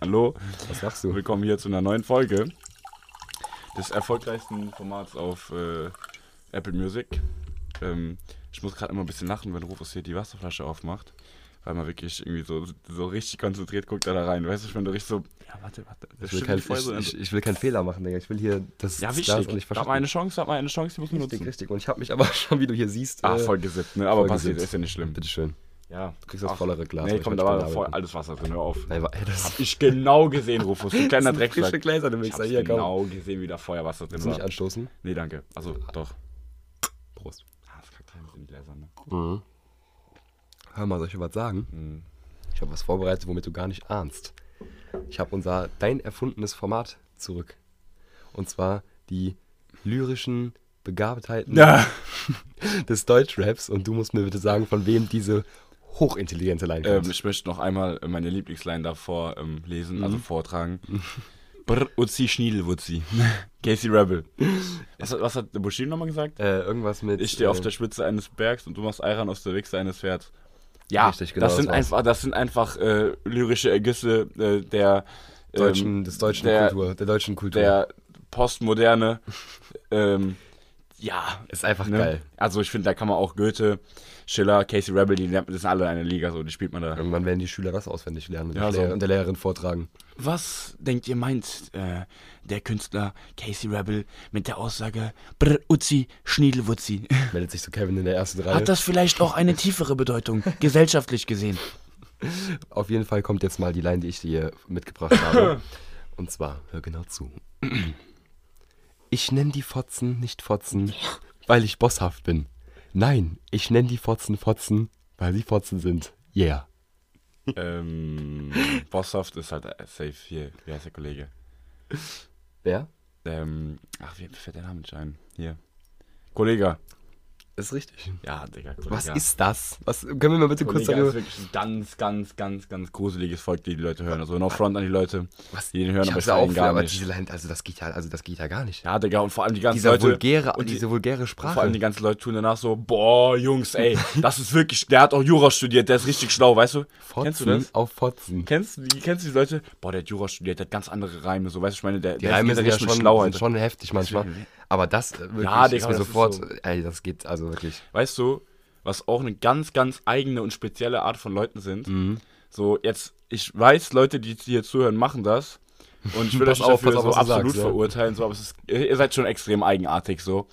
Hallo, Was machst du? willkommen hier zu einer neuen Folge des erfolgreichsten Formats auf äh, Apple Music. Ähm, ich muss gerade immer ein bisschen lachen, wenn Rufus hier die Wasserflasche aufmacht, weil man wirklich irgendwie so, so richtig konzentriert guckt er da rein. Weißt du, ich bin da richtig so, ja, warte, warte. Das Ich will, kein, voll so ich, ich, ich will keinen Fehler machen, Digga. Ich will hier das ja, wichtig. Nicht Hat man verschaffen. eine Chance, hat man eine Chance, die muss man Richtig, nutzen. richtig. Und ich habe mich aber schon, wie du hier siehst, Ah, äh, voll gesippt, ne? Aber voll passiert, gesippt. ist ja nicht schlimm. bitteschön. Ja. Du kriegst das Ach, vollere Glas. Nee, komm, da war voll alles Wasser drin, hör auf. Nein, war- Hab ich genau gesehen, Rufus, du kleiner sind frische Drecksack. Gläser, du Ich Mixer. Hier, komm. genau gesehen, wie da Feuerwasser drin Willst du nicht war. anstoßen? Nee, danke. Also, doch. Prost. Ah, das kackt rein mit den Gläsern, ne? Mhm. Hör mal, soll ich dir was sagen? Mhm. Ich habe was vorbereitet, womit du gar nicht ahnst. Ich habe unser dein erfundenes Format zurück. Und zwar die lyrischen Begabtheiten Ja. des Deutschraps. Und du musst mir bitte sagen, von wem diese hochintelligente Line kommt. Ähm, ich möchte noch einmal meine Lieblingsline davor ähm, lesen, also vortragen. Brr, Uzi Schniedelwutzi. Casey Rebel. Was, hat- was hat der Bushido nochmal gesagt? äh, irgendwas mit. Ich stehe auf äh, der Spitze eines Bergs und du machst Eiran aus der Wichse eines Pferds. Ja, Richtig, genau, das, sind das einfach, das sind einfach äh, lyrische Ergüsse äh, der, ähm, deutschen, des deutschen der- Kultur, der deutschen Kultur. der Postmoderne. ähm, ja, ist einfach ne? geil. Also ich finde, da kann man auch Goethe, Schiller, Casey Rebel, die lernt- das sind alle in einer Liga, so, die spielt man da. Irgendwann werden die Schüler das auswendig lernen und, Ja, der, so. Und der Lehrerin vortragen. Was denkt ihr meint äh, der Künstler Casey Rebel mit der Aussage Brr, Uzi, Schniedelwutzi? Meldet sich so Kevin in der ersten Reihe. Hat das vielleicht auch eine tiefere Bedeutung, gesellschaftlich gesehen? Auf jeden Fall kommt jetzt mal die Line, die ich dir mitgebracht habe. Und zwar, hör genau zu. Ich nenn die Fotzen nicht Fotzen, weil ich bosshaft bin. Nein, ich nenn die Fotzen Fotzen, weil sie Fotzen sind. Yeah. ähm, Bosshaft ist halt äh, safe hier. Wie heißt der Kollege? Wer? Ähm, ach, wie fällt der Name nicht ein? Hier. Kollege. Ist richtig. Ja, Digga, Kollege. Was ist das? Was, können wir mal bitte kurz Kollege ist darüber... wirklich ein ganz, ganz, ganz, ganz gruseliges Volk, die die Leute hören. Also no front an die Leute, Was? die den hören, ich aber auch gar aber nicht. Line, also das geht ja, also das geht ja gar nicht. Ja, Digga, und vor allem die ganzen Dieser Leute. vulgäre, und die, diese vulgäre Sprache. Vor allem die ganzen Leute tun danach so, boah, Jungs, ey, das ist wirklich, der hat auch Jura studiert, der ist richtig schlau, weißt du? Fotzen Kennst du das? auf Fotzen. Kennst du, die, kennst du die Leute? Boah, der hat Jura studiert, der hat ganz andere Reime, so, weißt du, ich meine, der, Die der Reime ist sind ja schon, Schlauheit. sind schon heftig manchmal. Aber das äh, wirklich Ja, Digga, das sofort, so- ey, das geht also wirklich. Weißt du, was auch eine ganz, ganz eigene und spezielle Art von Leuten sind? Mhm. So, jetzt, ich weiß, Leute, die hier zuhören, machen das. Und ich will Pass euch auf, so absolut sagst, ja. verurteilen, so, aber es ist, ihr ihr seid schon extrem eigenartig, so.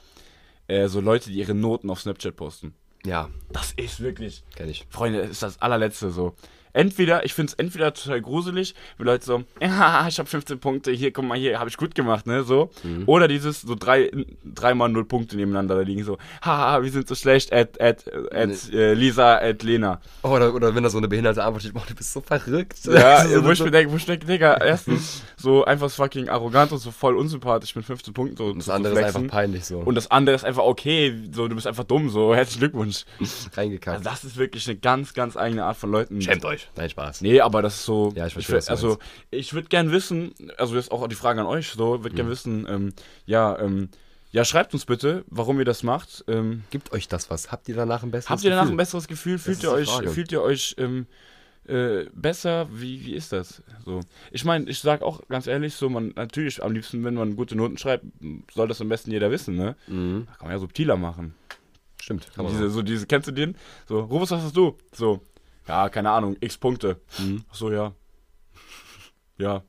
Äh, so Leute, die ihre Noten auf Snapchat posten. Ja, Das ist wirklich, kenn ich. Freunde, das ist das allerletzte so. Entweder, ich finde es entweder total gruselig, wenn Leute so, ja, ich habe 15 Punkte, hier, guck mal, hier, habe ich gut gemacht, ne, so. Mhm. Oder dieses, so drei, dreimal null Punkte nebeneinander da liegen, so, haha, wir sind so schlecht, at, at, at äh, Lisa, at Lena. Oh, oder, oder wenn da so eine behinderte Antwort steht, boah, du bist so verrückt. Ja, so, wo ich mir denke, wo ich denke, Digga, erstens, so einfach fucking arrogant und so voll unsympathisch mit 15 Punkten so das zu andere ist flexen. einfach peinlich so. Und das andere ist einfach okay, so, du bist einfach dumm, so, herzlichen Glückwunsch. reingekackt. Also das ist wirklich eine ganz, ganz eigene Art von Leuten. euch. Nein, Spaß. Nee, aber das ist so. Ja, ich verstehe, was du Also, ich würde gern wissen, also jetzt auch die Frage an euch, so, würde Mhm. gern wissen, ähm, ja, ähm, ja, schreibt uns bitte, warum ihr das macht. Ähm, Gibt euch das was? Habt ihr danach ein besseres habt ihr danach Gefühl? ein besseres Gefühl? Fühlt ist ihr euch, fühlt ihr euch ähm, äh, besser? Wie, wie ist das? So. Ich meine, ich sag auch ganz ehrlich, so, man, natürlich, am liebsten, wenn man gute Noten schreibt, soll das am besten jeder wissen, ne? Mhm. Kann man ja subtiler machen. Stimmt. Diese, so diese, kennst du den? So, Rufus, was hast du? So, ja, keine Ahnung, x Punkte. Mhm. Ach so, ja. Ja.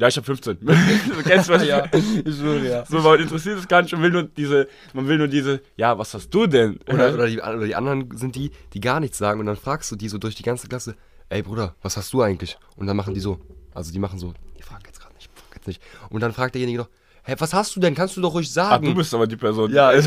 Ja, ich habe 15. so, kennst du was? ja, ich schwöre, ja. So, man interessiert es gar nicht, man will nur diese, man will nur diese, ja, was hast du denn? Oder, oder, die, oder die anderen sind die, die gar nichts sagen und dann fragst du die so durch die ganze Klasse, ey Bruder, was hast du eigentlich? Und dann machen die so, also die machen so, die fragen jetzt gerade nicht, fragen jetzt nicht. Und dann fragt derjenige noch, hä, was hast du denn? Kannst du doch ruhig sagen. du bist aber die Person. ja, ich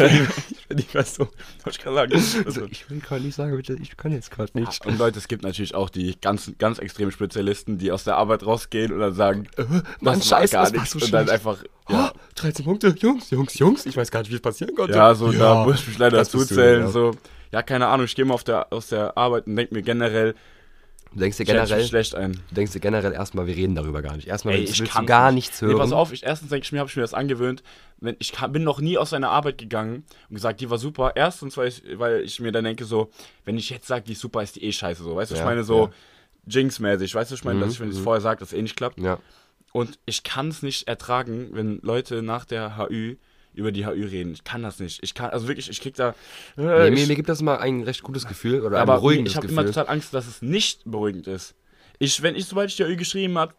die- ich Person. Wollte ich gerade sagen. Also, ich will gerade nicht sagen, bitte, ich kann jetzt gerade nicht. Und Leute, es gibt natürlich auch die ganz, ganz extremen Spezialisten, die aus der Arbeit rausgehen und dann sagen, Äh, Mann, scheiße, gar nichts. so und dann einfach, Ja. 13 Punkte, Jungs, Jungs, Jungs, ich weiß gar nicht, wie es passieren konnte. ja, so, da muss ich mich leider das dazu bist du, zählen. ja. So, ja, keine Ahnung, ich gehe mal auf der, aus der Arbeit und denke mir generell, Du denkst dir generell, schlecht ein. du denkst dir generell erstmal, wir reden darüber gar nicht. Erstmal Ey, willst, ich willst kann du gar nichts hören. Nee, pass auf, ich, erstens denke ich mir, habe ich mir das angewöhnt. Wenn, ich bin noch nie aus einer Arbeit gegangen und gesagt, die war super. Erstens, weil ich, weil ich mir dann denke, so, wenn ich jetzt sage, die ist super, ist die eh scheiße. So, weißt du, ich Ja, meine so, ja. Jinx-mäßig, weißt du, ich meine, Mhm, dass ich, wenn ich es mhm. vorher sage, dass eh nicht klappt. Ja. Und ich kann es nicht ertragen, wenn Leute nach der HÜ über die HÜ reden. Ich kann das nicht. Ich kann, also wirklich, ich krieg da. Äh, Nee, ich, mir, mir gibt das mal ein recht gutes Gefühl oder ein aber beruhigendes ich habe Gefühl. immer total Angst, dass es nicht beruhigend ist. Ich, wenn ich, sobald ich die HÜ geschrieben habe,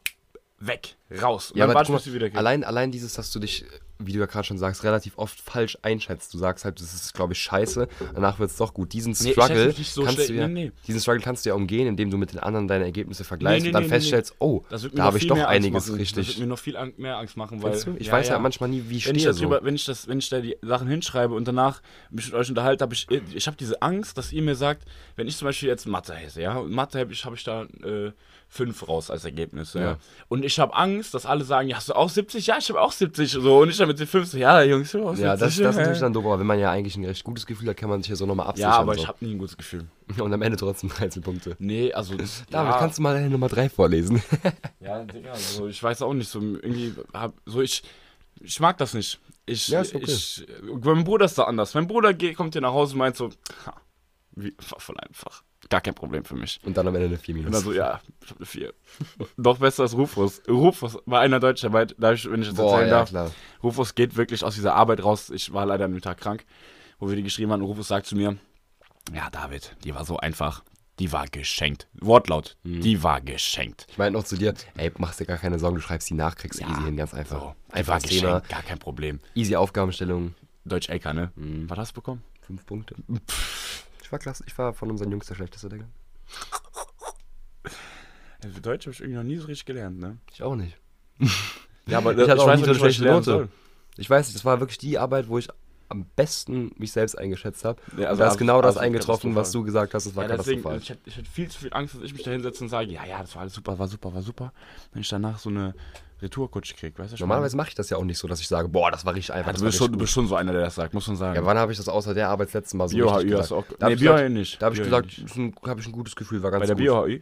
weg, raus. Und Ja, dann aber warte ich, wieder mal, geht. allein, allein dieses, dass du dich, wie du ja gerade schon sagst, relativ oft falsch einschätzt. Du sagst halt, das ist, glaube ich, scheiße, danach wird es doch gut. Diesen Nee, ich Struggle, nicht so kannst ja, Nee, nee. diesen Struggle kannst du ja umgehen, indem du mit den anderen deine Ergebnisse vergleichst Nee, nee, und dann nee, nee, feststellst, oh, da habe ich doch einiges machen. Das wird richtig. mir noch viel Ang mehr Angst machen, weil. Ich ja, weiß ja. ja manchmal nie, wie ich wenn ich, stehe. das So. wenn, ich das, wenn ich da die Sachen hinschreibe und danach mich mit euch unterhalte, habe ich, ich habe diese Angst, dass ihr mir sagt, wenn ich zum Beispiel jetzt Mathe hätte, ja, und Mathe habe ich, hab ich da äh, fünf raus als Ergebnis, ja. Und ich habe Angst, dass alle sagen, ja, hast du auch 70? Ja, ich habe auch 70, so. Und ich dann mit den 50, ja, Jungs, ich hab auch 70. Ja, das, das ist natürlich dann doof, aber wenn man ja eigentlich ein recht gutes Gefühl hat, kann man sich ja so nochmal absichern. Ja, aber so. ich habe nie ein gutes Gefühl. Und am Ende trotzdem 13 Punkte. Nee, also. David, ja, kannst du mal deine Nummer 3 vorlesen? Ja, Digga, also ich weiß auch nicht, so irgendwie hab, so ich, ich mag das nicht. Ich, Ja, ist okay. ich, mein Bruder ist da anders. Mein Bruder geht, kommt hier nach Hause und meint so, ha, wie, war voll einfach. Gar kein Problem für mich. Und dann am Ende eine 4 Und minus. dann so, ja, ich hab eine 4. Doch besser als Rufus. Rufus war einer Deutscharbeit, ich, wenn ich das Boah, erzählen ja, darf. klar. Rufus geht wirklich aus dieser Arbeit raus. Ich war leider an dem Tag krank, wo wir die geschrieben haben. Und Rufus sagt zu mir, ja, David, die war so einfach. Die war geschenkt. Wortlaut. Mhm. Die war geschenkt. Ich meinte noch zu dir, ey, machst dir gar keine Sorgen, du schreibst die nach, kriegst Ja, easy hin, ganz einfach. So, einfach das Thema, geschenkt, gar kein Problem. easy Aufgabenstellung, Deutsch LK, ne? Mhm. Was hast du bekommen? 5 Punkte. Ich war klasse, ich war von unseren Jungs der schlechteste, Digga. Für Deutsch habe ich irgendwie noch nie so richtig gelernt, ne? Ich auch nicht. Ja, aber Ich hatte auch nie so eine ich schlechte Note. soll. Ich weiß nicht, das war wirklich die Arbeit, wo ich am besten mich selbst eingeschätzt habe. Ja, also da ist genau das also eingetroffen, was du gesagt hast, es war Ja, deswegen, katastrophal. ich hatte, ich hatte viel zu viel Angst, dass ich mich da hinsetze und sage, ja, ja, das war alles super, war super, war super. Wenn ich danach so eine Retourkutsche kriege, weißt du? schon? Normalerweise mache ich das ja auch nicht so, dass ich sage, boah, das war richtig einfach. ja, du, bist schon, du bist schon so einer, der das sagt, muss man sagen. ja, wann habe ich das außer der Arbeit das letzte Mal so Bio richtig gesagt? auch. Da Nee, ich Bio gesagt- nicht. Da habe ich gesagt, habe ich ein gutes Gefühl, war ganz Bei der gut. Bio HÜ?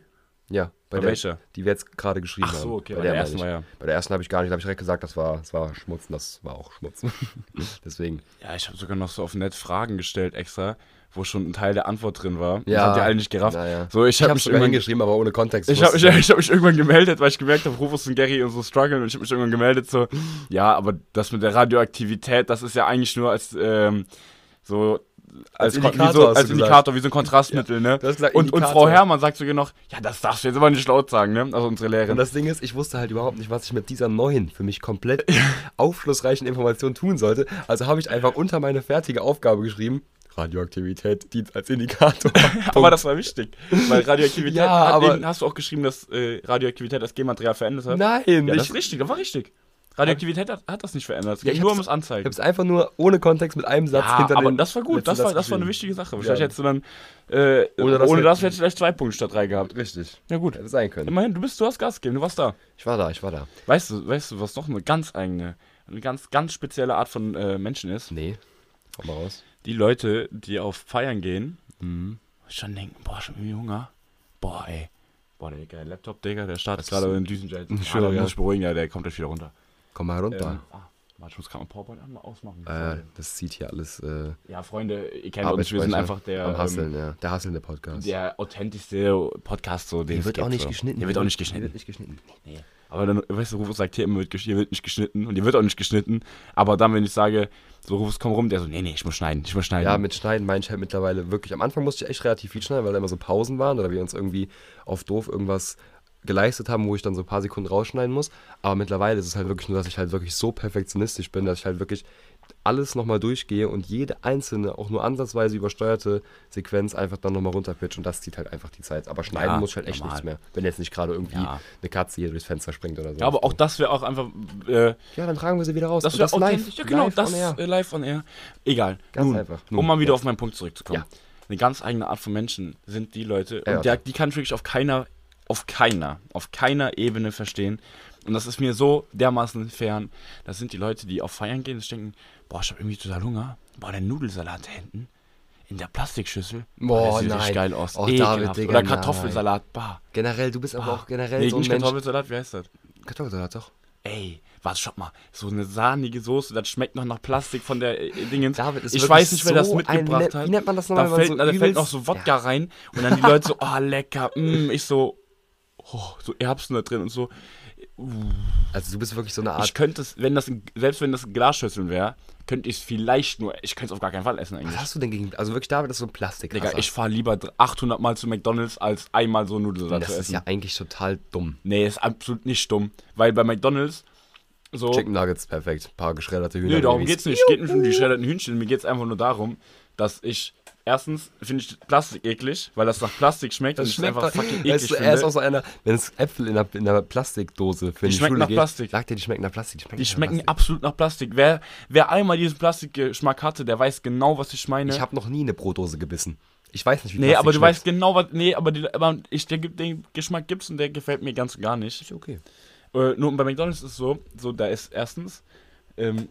Ja, bei Bei der, welcher? die wir jetzt gerade geschrieben Ach haben. so, okay, bei bei der meine ersten war ja. Bei der ersten habe ich gar nicht, habe ich direkt gesagt, das war, das war Schmutz und das war auch Schmutz. Deswegen. Ja, ich habe sogar noch so auf nett Fragen gestellt extra, wo schon ein Teil der Antwort drin war. Das Ja. habt ihr alle nicht gerafft. Naja. So, ich habe mich irgendwann hingeschrieben, aber ohne Kontext. Ich habe ich, ich hab mich irgendwann gemeldet, weil ich gemerkt habe, Rufus und Gary und so strugglen und ich habe mich irgendwann gemeldet so, ja, aber das mit der Radioaktivität, das ist ja eigentlich nur als ähm, so als, Als Indikator wie so, als. Indikator, wie so ein Kontrastmittel, ne? Hast gesagt, Und, und. Frau Herrmann sagt sogar noch, ja, das darfst du jetzt aber nicht laut sagen, ne? Also unsere Und Lehrerin. das Ding ist, ich wusste halt überhaupt nicht, was ich mit dieser neuen, für mich komplett aufschlussreichen Information tun sollte. Also habe ich einfach unter meine fertige Aufgabe geschrieben, Radioaktivität dient als Indikator. aber das war wichtig, weil Radioaktivität, Ja, hat aber- hast du auch geschrieben, dass äh, Radioaktivität das Genmaterial verändert hat? Nein, Ja, das ist richtig, das war richtig. Radioaktivität hat, hat das nicht verändert, es Ja, ich nur ums Anzeigen. ich habe es einfach nur ohne Kontext mit einem Satz Ja, hinter aber das war gut, das war, das war eine wichtige Sache. Ja. Vielleicht hättest du dann, äh, Ohne ohne das das, hätte- hättest du vielleicht zwei Punkte statt drei gehabt. Richtig. Ja gut, Hätte sein können. immerhin, du bist, du hast Gas gegeben, du warst da. Ich war da, ich war da. Weißt du, weißt du, was noch eine ganz eigene, eine ganz, ganz spezielle Art von äh, Menschen ist? Nee. Komm mal raus. Die Leute, die auf Feiern gehen, Mhm. schon denken, boah, schon irgendwie Hunger. Boah, ey. Boah, der, der Laptop, Digga, der startet Das gerade ist- in Düsenjet. Ich Ja, schwöre, da ja. muss ich beruhigen, ja, der kommt gleich wieder runter. Komm mal runter. Ähm, ah, warte, ich gerade mal PowerPoint einmal ausmachen. äh, das zieht hier alles äh, ja, Freunde, ihr kennt uns, wir sind einfach der, am ähm, Hasseln, ja. Der hasselnde Podcast. der authentischste Podcast, so den Der wird auch nicht so. geschnitten. Der wird auch nicht Der geschnitten. wird nicht geschnitten. Nee. Aber dann, weißt du, Rufus sagt hier immer, hier wird nicht geschnitten und hier wird auch nicht geschnitten. Aber dann, wenn ich sage, so Rufus, komm rum, der so, nee, nee, ich muss schneiden, ich muss schneiden. Ja, mit Schneiden meine ich halt mittlerweile wirklich. Am Anfang musste ich echt relativ viel schneiden, weil da immer so Pausen waren oder wir uns irgendwie auf doof irgendwas geleistet haben, wo ich dann so ein paar Sekunden rausschneiden muss. Aber mittlerweile ist es halt wirklich nur, dass ich halt wirklich so perfektionistisch bin, dass ich halt wirklich alles nochmal durchgehe und jede einzelne, auch nur ansatzweise übersteuerte Sequenz einfach dann nochmal runterpitch und das zieht halt einfach die Zeit. Aber schneiden Ja, muss ich halt echt normal. nichts mehr. Wenn jetzt nicht gerade irgendwie Ja. eine Katze hier durchs Fenster springt oder so. Ja, aber auch das wäre auch einfach, äh, Ja, dann tragen wir sie wieder raus. das wäre authentisch. live. Ja, genau, live das on air. äh, live on air. Egal. Ganz Nun, einfach. Nun, um mal wieder jetzt. auf meinen Punkt zurückzukommen. Ja. Eine ganz eigene Art von Menschen sind die Leute, und der, die kann ich wirklich auf keiner, auf keiner, auf keiner Ebene verstehen. Und das ist mir so dermaßen fern. Das sind die Leute, die auf Feiern gehen und denken, boah, ich habe irgendwie total Hunger. Boah, der Nudelsalat da hinten in der Plastikschüssel. Boah, der sieht nein. geil aus. Ekelhaft. David, Digga, Oder nein. Kartoffelsalat, bah. Generell, du bist aber auch generell Nee, so ein nicht Mensch. Kartoffelsalat, wie heißt das? Kartoffelsalat doch. Ey, was, schau mal, so eine sahnige Soße, das schmeckt noch nach Plastik von der äh, Dingens. David, ist ich weiß nicht, wer das so mitgebracht ein, hat. Wie nennt man das Da nochmal? man fällt, so da fällt noch so Wodka rein und dann die Leute so, oh lecker, mm, ich so, oh, so Erbsen da drin und so. Also du bist wirklich so eine Art. Ich könnte es, wenn das, selbst wenn das ein Glasschüsseln wäre, könnte ich es vielleicht nur, ich könnte es auf gar keinen Fall essen eigentlich. was hast du denn gegen. Also wirklich, David ist so ein Plastik. Digga, ich fahre lieber 800 Mal zu McDonalds, als einmal so Das zu ist essen. ja eigentlich total dumm. Nee, ist absolut nicht dumm. Weil bei McDonalds so. Chicken Nuggets, perfekt. Ein paar geschredderte Hühner. Nee, darum geht's nicht. Es geht nicht um die geschredderten Hühnchen. Mir geht's einfach nur darum, dass ich. Erstens finde ich Plastik eklig, weil das nach Plastik schmeckt Das es schmeckt einfach fucking eklig weißt du, er ist auch so einer, wenn es Äpfel in einer, in einer Plastikdose für Die die schmecken Schule nach geht, Plastik. sagt er, die schmecken nach Plastik. Die schmecken, die nach schmecken Plastik. absolut nach Plastik. Wer, wer einmal diesen Plastikgeschmack hatte, der weiß genau, was ich meine. Ich habe noch nie eine Brotdose gebissen. Ich weiß nicht, wie nee, Plastik aber du schmeckt. weißt genau, was. Nee, aber, die, aber ich, der, gibt- den Geschmack gibt's und der gefällt mir ganz und gar nicht. Ist okay. Äh, nur bei McDonalds ist es so, so, da ist erstens. Ähm,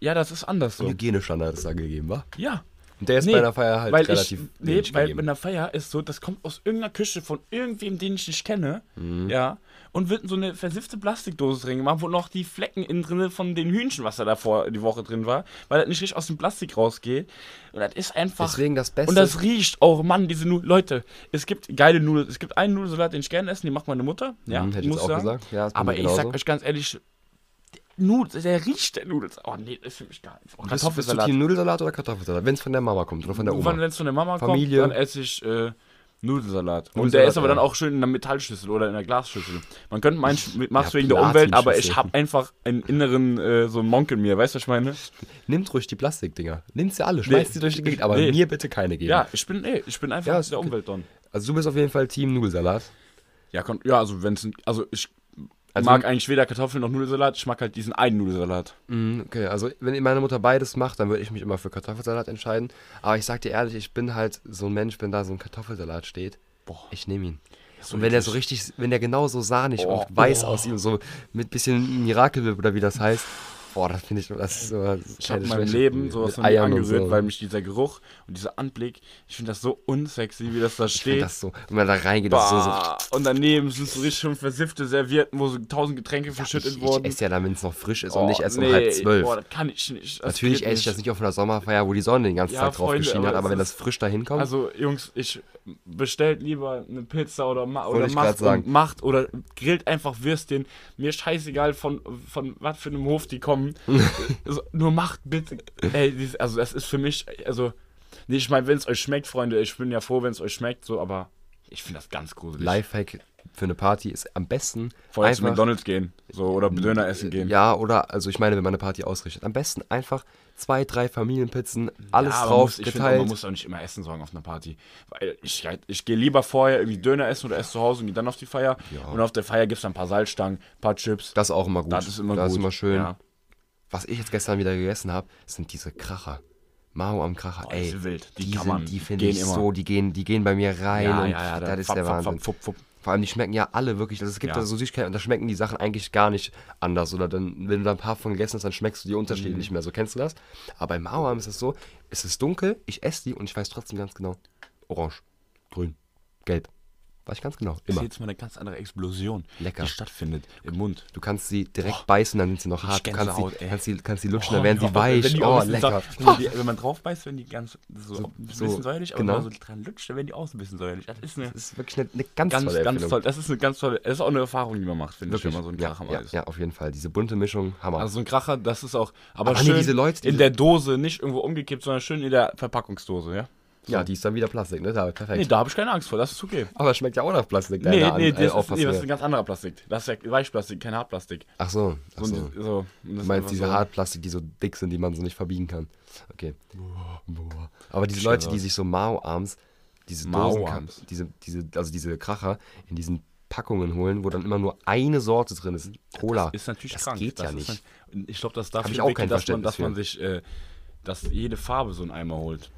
ja, das ist anders so. Hygienestandard ist da gegeben, wa? Ja. Und der ist Nee, bei einer Feier halt weil relativ ich, nee, weil bei einer Feier ist so, das kommt aus irgendeiner Küche von irgendwem, den ich nicht kenne, Mhm. ja, und wird in so eine versiffte Plastikdose drin gemacht, wo noch die Flecken innen drin von den Hühnchen, was da davor die Woche drin war, weil das nicht richtig aus dem Plastik rausgeht. Und das ist einfach. Deswegen das Beste. und das riecht auch, Mann, diese Nudeln. Leute, es gibt geile Nudeln. Es gibt einen Nudelsalat, den ich gerne esse, den macht meine Mutter. Ja, Mhm, hätte ich auch sagen. gesagt. Ja, Aber ich sag genauso. euch ganz ehrlich, Nudel, der riecht der Nudelsalat. Oh nee, das ist für mich gar nicht. Oh, Bist, bist du Kartoffelsalat. Team Nudelsalat oder Kartoffelsalat? Wenn es von der Mama kommt oder von der Oma. wenn es von der Mama Familie. kommt, dann esse ich äh, Nudelsalat. Und Nudelsalat, der ist aber ja. dann auch schön in einer Metallschüssel oder in einer Glasschüssel. Man könnte meinen, ich mach's Ja, wegen der Umwelt, aber ich habe einfach einen inneren äh, so einen Monk in mir. Weißt du, was ich meine? Nimmt ruhig die Plastikdinger. Nimmt sie alle, schmeißt Nee. sie durch die Gegend, aber Nee. mir bitte keine geben. Ja, ich bin, ey, ich bin einfach Ja, ist der okay. Umweltdon. Also du bist auf jeden Fall Team Nudelsalat. Ja, ja, also wenn es, also ich Also- mag eigentlich weder Kartoffeln noch Nudelsalat. Ich mag halt diesen einen Nudelsalat. Mm, Okay, also wenn meine Mutter beides macht, dann würde ich mich immer für Kartoffelsalat entscheiden. Aber ich sag dir ehrlich, ich bin halt so ein Mensch, wenn da so ein Kartoffelsalat steht, Boah. ich nehme ihn. So und wenn der so richtig, wenn der genau so sahnig Oh, und weiß oh. aussieht und so mit bisschen Mirakelwhip oder wie das heißt, boah, das finde ich, das ist so Ich habe in meinem Leben sowas noch nie angerührt, weil mich dieser Geruch und dieser Anblick, ich finde das so unsexy, wie das da ich steht. das so, wenn man da reingeht, das ist so, so Bah, und daneben sind so richtig schon versiffte Servietten, wo so tausend Getränke verschüttet ich, ich wurden. esse ja wenn es noch frisch ist Oh, und nicht erst um nee, halb zwölf. Boah, das kann ich nicht. Natürlich esse ich das nicht auf einer Sommerfeier, wo die Sonne den ganzen Ja, Tag drauf Freunde, geschienen hat, aber wenn das frisch dahin kommt, Also, Jungs, ich bestellt lieber eine Pizza oder, ma oder macht, und macht oder grillt einfach Würstchen. Mir scheißegal von, von was für einem Hof die kommen. also, nur macht bitte. Ey, also das ist für mich, also, nee, ich meine, wenn es euch schmeckt, Freunde, ich bin ja froh, wenn es euch schmeckt, so, aber ich finde das ganz gruselig. Lifehack für eine Party ist am besten Vorher zu McDonalds gehen, so, oder Döner essen gehen. Ja, oder, also ich meine, wenn man eine Party ausrichtet, am besten einfach zwei, drei Familienpizzen, alles Ja, drauf, muss, geteilt. man muss auch nicht immer Essen sorgen auf einer Party. Weil ich, ich gehe lieber vorher irgendwie Döner essen oder esse zu Hause und gehe dann auf die Feier. Ja. Und auf der Feier gibt es dann ein paar Salzstangen, ein paar Chips. das ist auch immer gut. Das ist immer das gut. ist immer schön. Ja. Was ich jetzt gestern wieder gegessen habe, sind diese Kracher. Mao am Kracher. Oh, die Ey, sind wild. Die die, kann man- die finde gehen ich immer. so, die gehen, die gehen bei mir rein Ja, und ja, ja, das ist fupp, der fupp, Wahnsinn. fupp, fupp, fupp. Vor allem, die schmecken ja alle wirklich. Also es gibt Ja. da so Süßigkeiten und da schmecken die Sachen eigentlich gar nicht anders. Oder dann, wenn du da ein paar von gegessen hast, dann schmeckst du die Unterschiede Mhm. nicht mehr. So kennst du das? Aber bei Mauern ist es so, es ist dunkel, ich esse die und ich weiß trotzdem ganz genau. Orange, grün, gelb. Weiß ich ganz genau. Das ist Immer. jetzt mal eine ganz andere Explosion, Lecker. die stattfindet im Mund. Du kannst sie direkt beißen, dann sind sie noch hart. Du kannst sie, kannst, sie, kannst sie lutschen, Oh, dann werden sie ja, weich. oh, lecker. Wenn, die, wenn man drauf beißt, werden die ganz so, So- ein so, bisschen säuerlich, aber genau. wenn man so dran lutscht, dann werden die auch ein bisschen säuerlich. Das ist eine Das ist wirklich eine, eine ganz, ganz, tolle ganz toll. Das ist eine ganz tolle, das ist auch eine Erfahrung, die man macht, finde ich, wenn man so einen ja, Kracher ja, isst. ja, auf jeden Fall. Diese bunte Mischung, Hammer. Also so ein Kracher, das ist auch, aber, Aber nee, schön diese Leute, in diese- der Dose, nicht irgendwo umgekippt, sondern schön in der Verpackungsdose, ja? Ja, die ist dann wieder Plastik, ne? Da, perfekt. Nee, da habe ich keine Angst vor, das ist okay. Aber es schmeckt ja auch nach Plastik. Nee, nee, An- das, äh, ist, nee, das ist ein ganz anderer Plastik. Das ist ja Weichplastik, kein Hartplastik. Ach so, ach So, so. so, und das Du meinst diese so- Hartplastik, die so dick sind, die man so nicht verbiegen kann. Okay. Boah. Aber diese Leute, die sich so Mao-Arms, diese Dosen, Mao-Arms. diese, diese, also diese Kracher in diesen Packungen holen, wo dann immer nur eine Sorte drin ist. Cola. Ist natürlich das krank. geht das ja nicht. ein- ich glaube, das darf ich auch kein dass man, dass man sich, äh, dass jede Farbe so einen Eimer holt.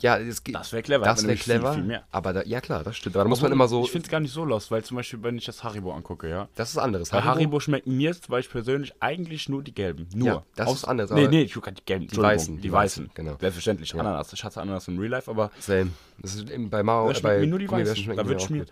Ja, es geht. Das wäre clever. Das wäre viel, clever. Viel, mehr. Aber da, ja klar, das stimmt. Aber da muss man immer so. Ich finde es gar nicht so los, weil zum Beispiel, wenn ich das Haribo angucke, ja. das ist anderes. Bei Haribo schmecken mir zum Beispiel persönlich eigentlich nur die gelben. Nur. Ja, das ist anders, Nee, nee, ich gucke die gelben. Entschuldigung, weißen, Die, die weißen. genau. Selbstverständlich. Ananas. Ich hatte Ananas in Real Life, aber Same. Das ist eben bei Mao, äh, bei mir nur die weißen. Da die würde auch ich mir.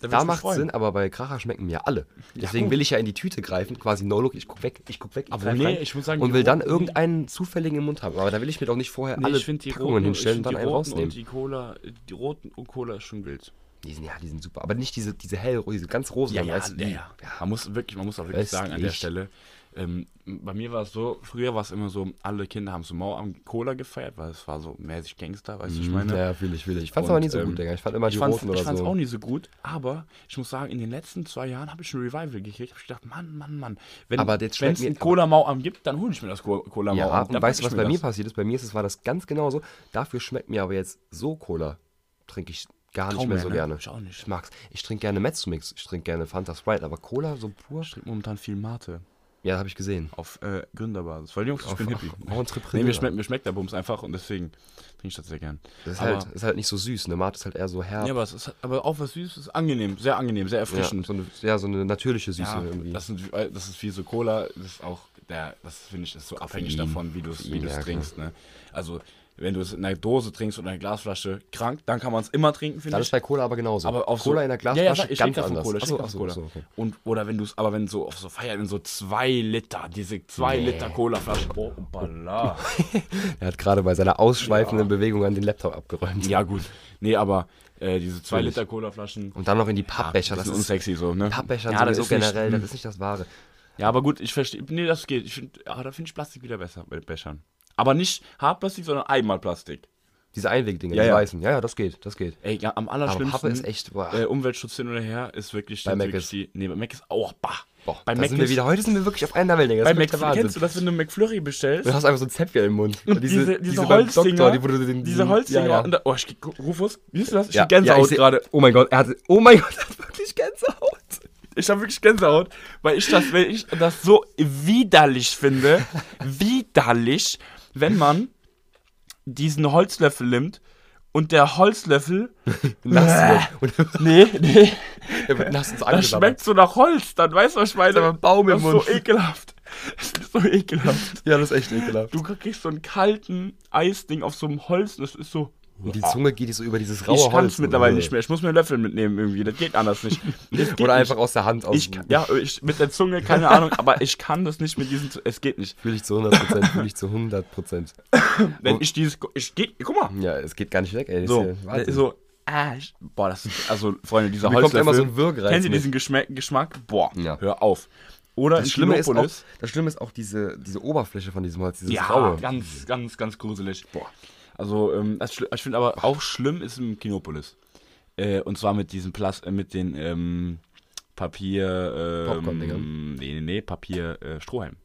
Da, macht freuen. Sinn, aber bei Kracher schmecken mir alle. Deswegen gut. will ich ja in die Tüte greifen, quasi no look, ich guck weg, ich guck weg, ich Aber nee, rein ich muss sagen, und will dann roten- irgendeinen zufälligen im Mund haben. Aber da will ich mir doch nicht vorher Nee, alle Packungen roten, hinstellen ich und dann einen roten rausnehmen. und die Cola, die roten und Cola ist schon wild. Die sind, ja, die sind super. Aber nicht diese, diese hell, diese ganz rosa. Ja, ja, weißt ja, ja. Man muss wirklich, man muss auch wirklich sagen an der. Stelle, ähm, bei mir war es so, früher war es immer so, alle Kinder haben so Mau am Cola gefeiert, weil es war so mäßig Gangster, weißt du, ich meine. Mhm. Ja, fühle ich, fühle ich. Ich fand's Und, aber nie so ähm, gut, Digga. Ich fand immer die Ich fand's, roten oder ich so. auch nie so gut, aber ich muss sagen, in den letzten zwei Jahren habe ich ein Revival gekriegt. Hab ich gedacht, Mann, Mann, Mann. Wenn es mir- einen Cola Mau am gibt, dann hole ich mir das Co- Cola Mau Ja, am. und weißt du, was ich bei mir das. passiert ist? Bei mir ist es, war das ganz genauso. Dafür schmeckt mir aber jetzt so Cola. Trinke ich gar nicht mehr, so ne? gerne. Ich auch nicht. Ich mag's. Ich trinke gerne Mezzomix, ich trinke gerne Fanta Sprite, aber Cola so pur? Ich trinke momentan viel Mate Ja, habe ich gesehen. auf äh, Gründerbasis. Weil Jungs, ich bin Hippie. Auch Entrepreneur. Nee, mir schmeckt, mir schmeckt der Bums einfach und deswegen trinke ich das sehr gern. Das ist aber, halt, ist halt nicht so süß. Ne? Mate ist halt eher so herb. ja, aber, es ist, aber auch was Süßes, ist angenehm, sehr angenehm, sehr Ja, erfrischend. so eine, ja, so eine natürliche Süße Ja, irgendwie. das, sind, äh, das ist wie so Cola, das ist auch, der, das finde ich, ist so abhängig Koffein. davon, wie du es ja, trinkst. Ne? Also, wenn du es in einer Dose trinkst oder in einer Glasflasche krank, dann kann man es immer trinken, finde ich. ist bei Cola aber genauso. Aber auf Cola so, in der ja, Glasflasche ja, ich ganz anders. Cola, ich Achso, achso, Cola. achso, okay. Und, oder wenn du es, aber wenn so auf so Feiern, in so zwei Liter, diese zwei Nee. Liter Cola-Flasche, boah, hoppala. Er hat gerade bei seiner ausschweifenden Bewegung an den Laptop abgeräumt. ja, gut. Nee, aber äh, diese zwei Natürlich. Liter Cola-Flaschen, Und dann noch in die ja, Pappbecher. das das ist unsexy so, ne? Pappbecher ja, das sowieso ist nicht- generell, das ist nicht das Wahre. Ja, aber gut, ich verstehe. Nee, das geht. Ich find, ah, da finde ich Plastik wieder besser mit Bechern. Aber nicht Hartplastik, sondern Einmalplastik. Diese Einwegdinger, Ja, die ja. weißen. Ja, ja, das geht, das geht. Ey, ja, am Aber allerschlimmsten. Pappe ist echt, boah. äh, Umweltschutz hin oder her ist wirklich Bei Mac ist- die. Nee, bei Mac ist auch. Bah. Boah, bei Mac sind wir ist- wieder, heute sind wir wirklich auf einer Wellenlänge. Bei Mac, kennst du das, wenn du McFlurry bestellst? Du hast einfach so ein Zäpfchen im Mund. Und diese, diese, beim Holzdinger, Doktor, die, wo du den, diese Holzdinger, Ja, ja. da, oh, ich, Rufus, siehst du das? Ich Ja, Gänsehaut ja, gerade. Oh mein Gott, er hatte, oh mein Gott, er hat wirklich Gänsehaut. Ich habe wirklich Gänsehaut, weil ich das, weil ich das so widerlich finde, widerlich, wenn man diesen Holzlöffel nimmt und der Holzlöffel, Nass wird. Nee, nee, er wird nass ins das schmeckt so nach Holz, dann weißt du, was ich meine? aber ein Baum im das ist Mund. so ekelhaft. Das ist so ekelhaft. Ja, das ist echt ekelhaft. Du kriegst so einen kalten Eisding auf so einem Holz, das ist so. Und die Zunge geht so über dieses raue Ich kann es mittlerweile nicht mehr. Ich muss mir einen Löffel mitnehmen irgendwie. Das geht anders nicht. Geht Oder nicht. einfach aus der Hand. Aus Ich, kann- ja, ich, mit der Zunge, keine Ahnung, aber ich kann das nicht mit diesen. Es geht nicht. Fühle ich zu 100%, fühle ich zu 100%. Wenn ich dieses. Ich geh, guck mal. Ja, es geht gar nicht weg, ey. So, ja Wahnsinn. so. Ah, ich, boah, das ist. Also, Freunde, dieser Mir kommt Holzlöffel. immer so ein Würgereiz Kennen Sie diesen Geschmack? Geschmack? Boah, Ja. hör auf. Oder das Schlimme, ist auch, das Schlimme ist auch diese, diese Oberfläche von diesem Holz, dieses Ja, Graue. ganz, ganz, ganz gruselig. Boah. Also, ähm, das, ich finde aber auch schlimm ist im Kinopolis. Äh, und zwar mit diesen Plas äh, mit den ähm, Papier. Ähm, Popcorn-Dingern? nee, nee, nee, Papier äh, Strohhalm.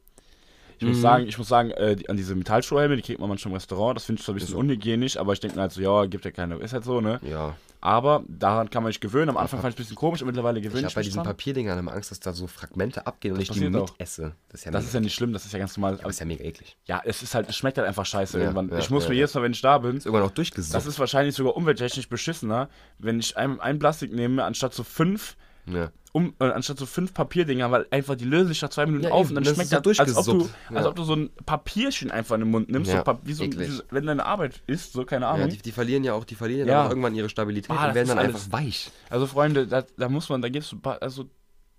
Ich Mhm. muss sagen, ich muss sagen, äh, die, an diese Metallstrohhalme, die kriegt man manchmal im Restaurant. Das finde ich zwar ein bisschen unhygienisch, aber ich denke mir halt so, ja, gibt ja keine. Ist halt so, ne? Ja. Aber daran kann man sich gewöhnen. Am Anfang fand ich es ein bisschen komisch, aber mittlerweile Ich gewöhne habe ich bei mich diesen dran. Papierdingern immer Angst, dass da so Fragmente abgehen und ich die mitesse. Das ist ja Das ist ja nicht schlimm, das ist ja ganz normal. aber ist ja mega eklig. Ja, es ist halt, es schmeckt halt einfach scheiße Ja, irgendwann. ja, ich muss mir jedes Mal, wenn ich da bin, Ist irgendwann auch durchgesucht. Das ist wahrscheinlich sogar umwelttechnisch beschissener, wenn ich ein, ein Plastik nehme, anstatt so fünf, ja. um, äh, anstatt so fünf Papierdinger, weil einfach die lösen sich nach zwei Minuten Ja, auf und dann das schmeckt so das, als ob, du, als Ja. ob du so ein Papierchen einfach in den Mund nimmst, Ja, so wie so, wie so, wenn deine Arbeit ist, so keine ja, Ahnung. die, die verlieren ja auch, die verlieren ja, Ja. dann auch irgendwann ihre Stabilität Ah, und das werden dann alles- einfach weich. also Freunde, da, da muss man, da gibt's so, paar- also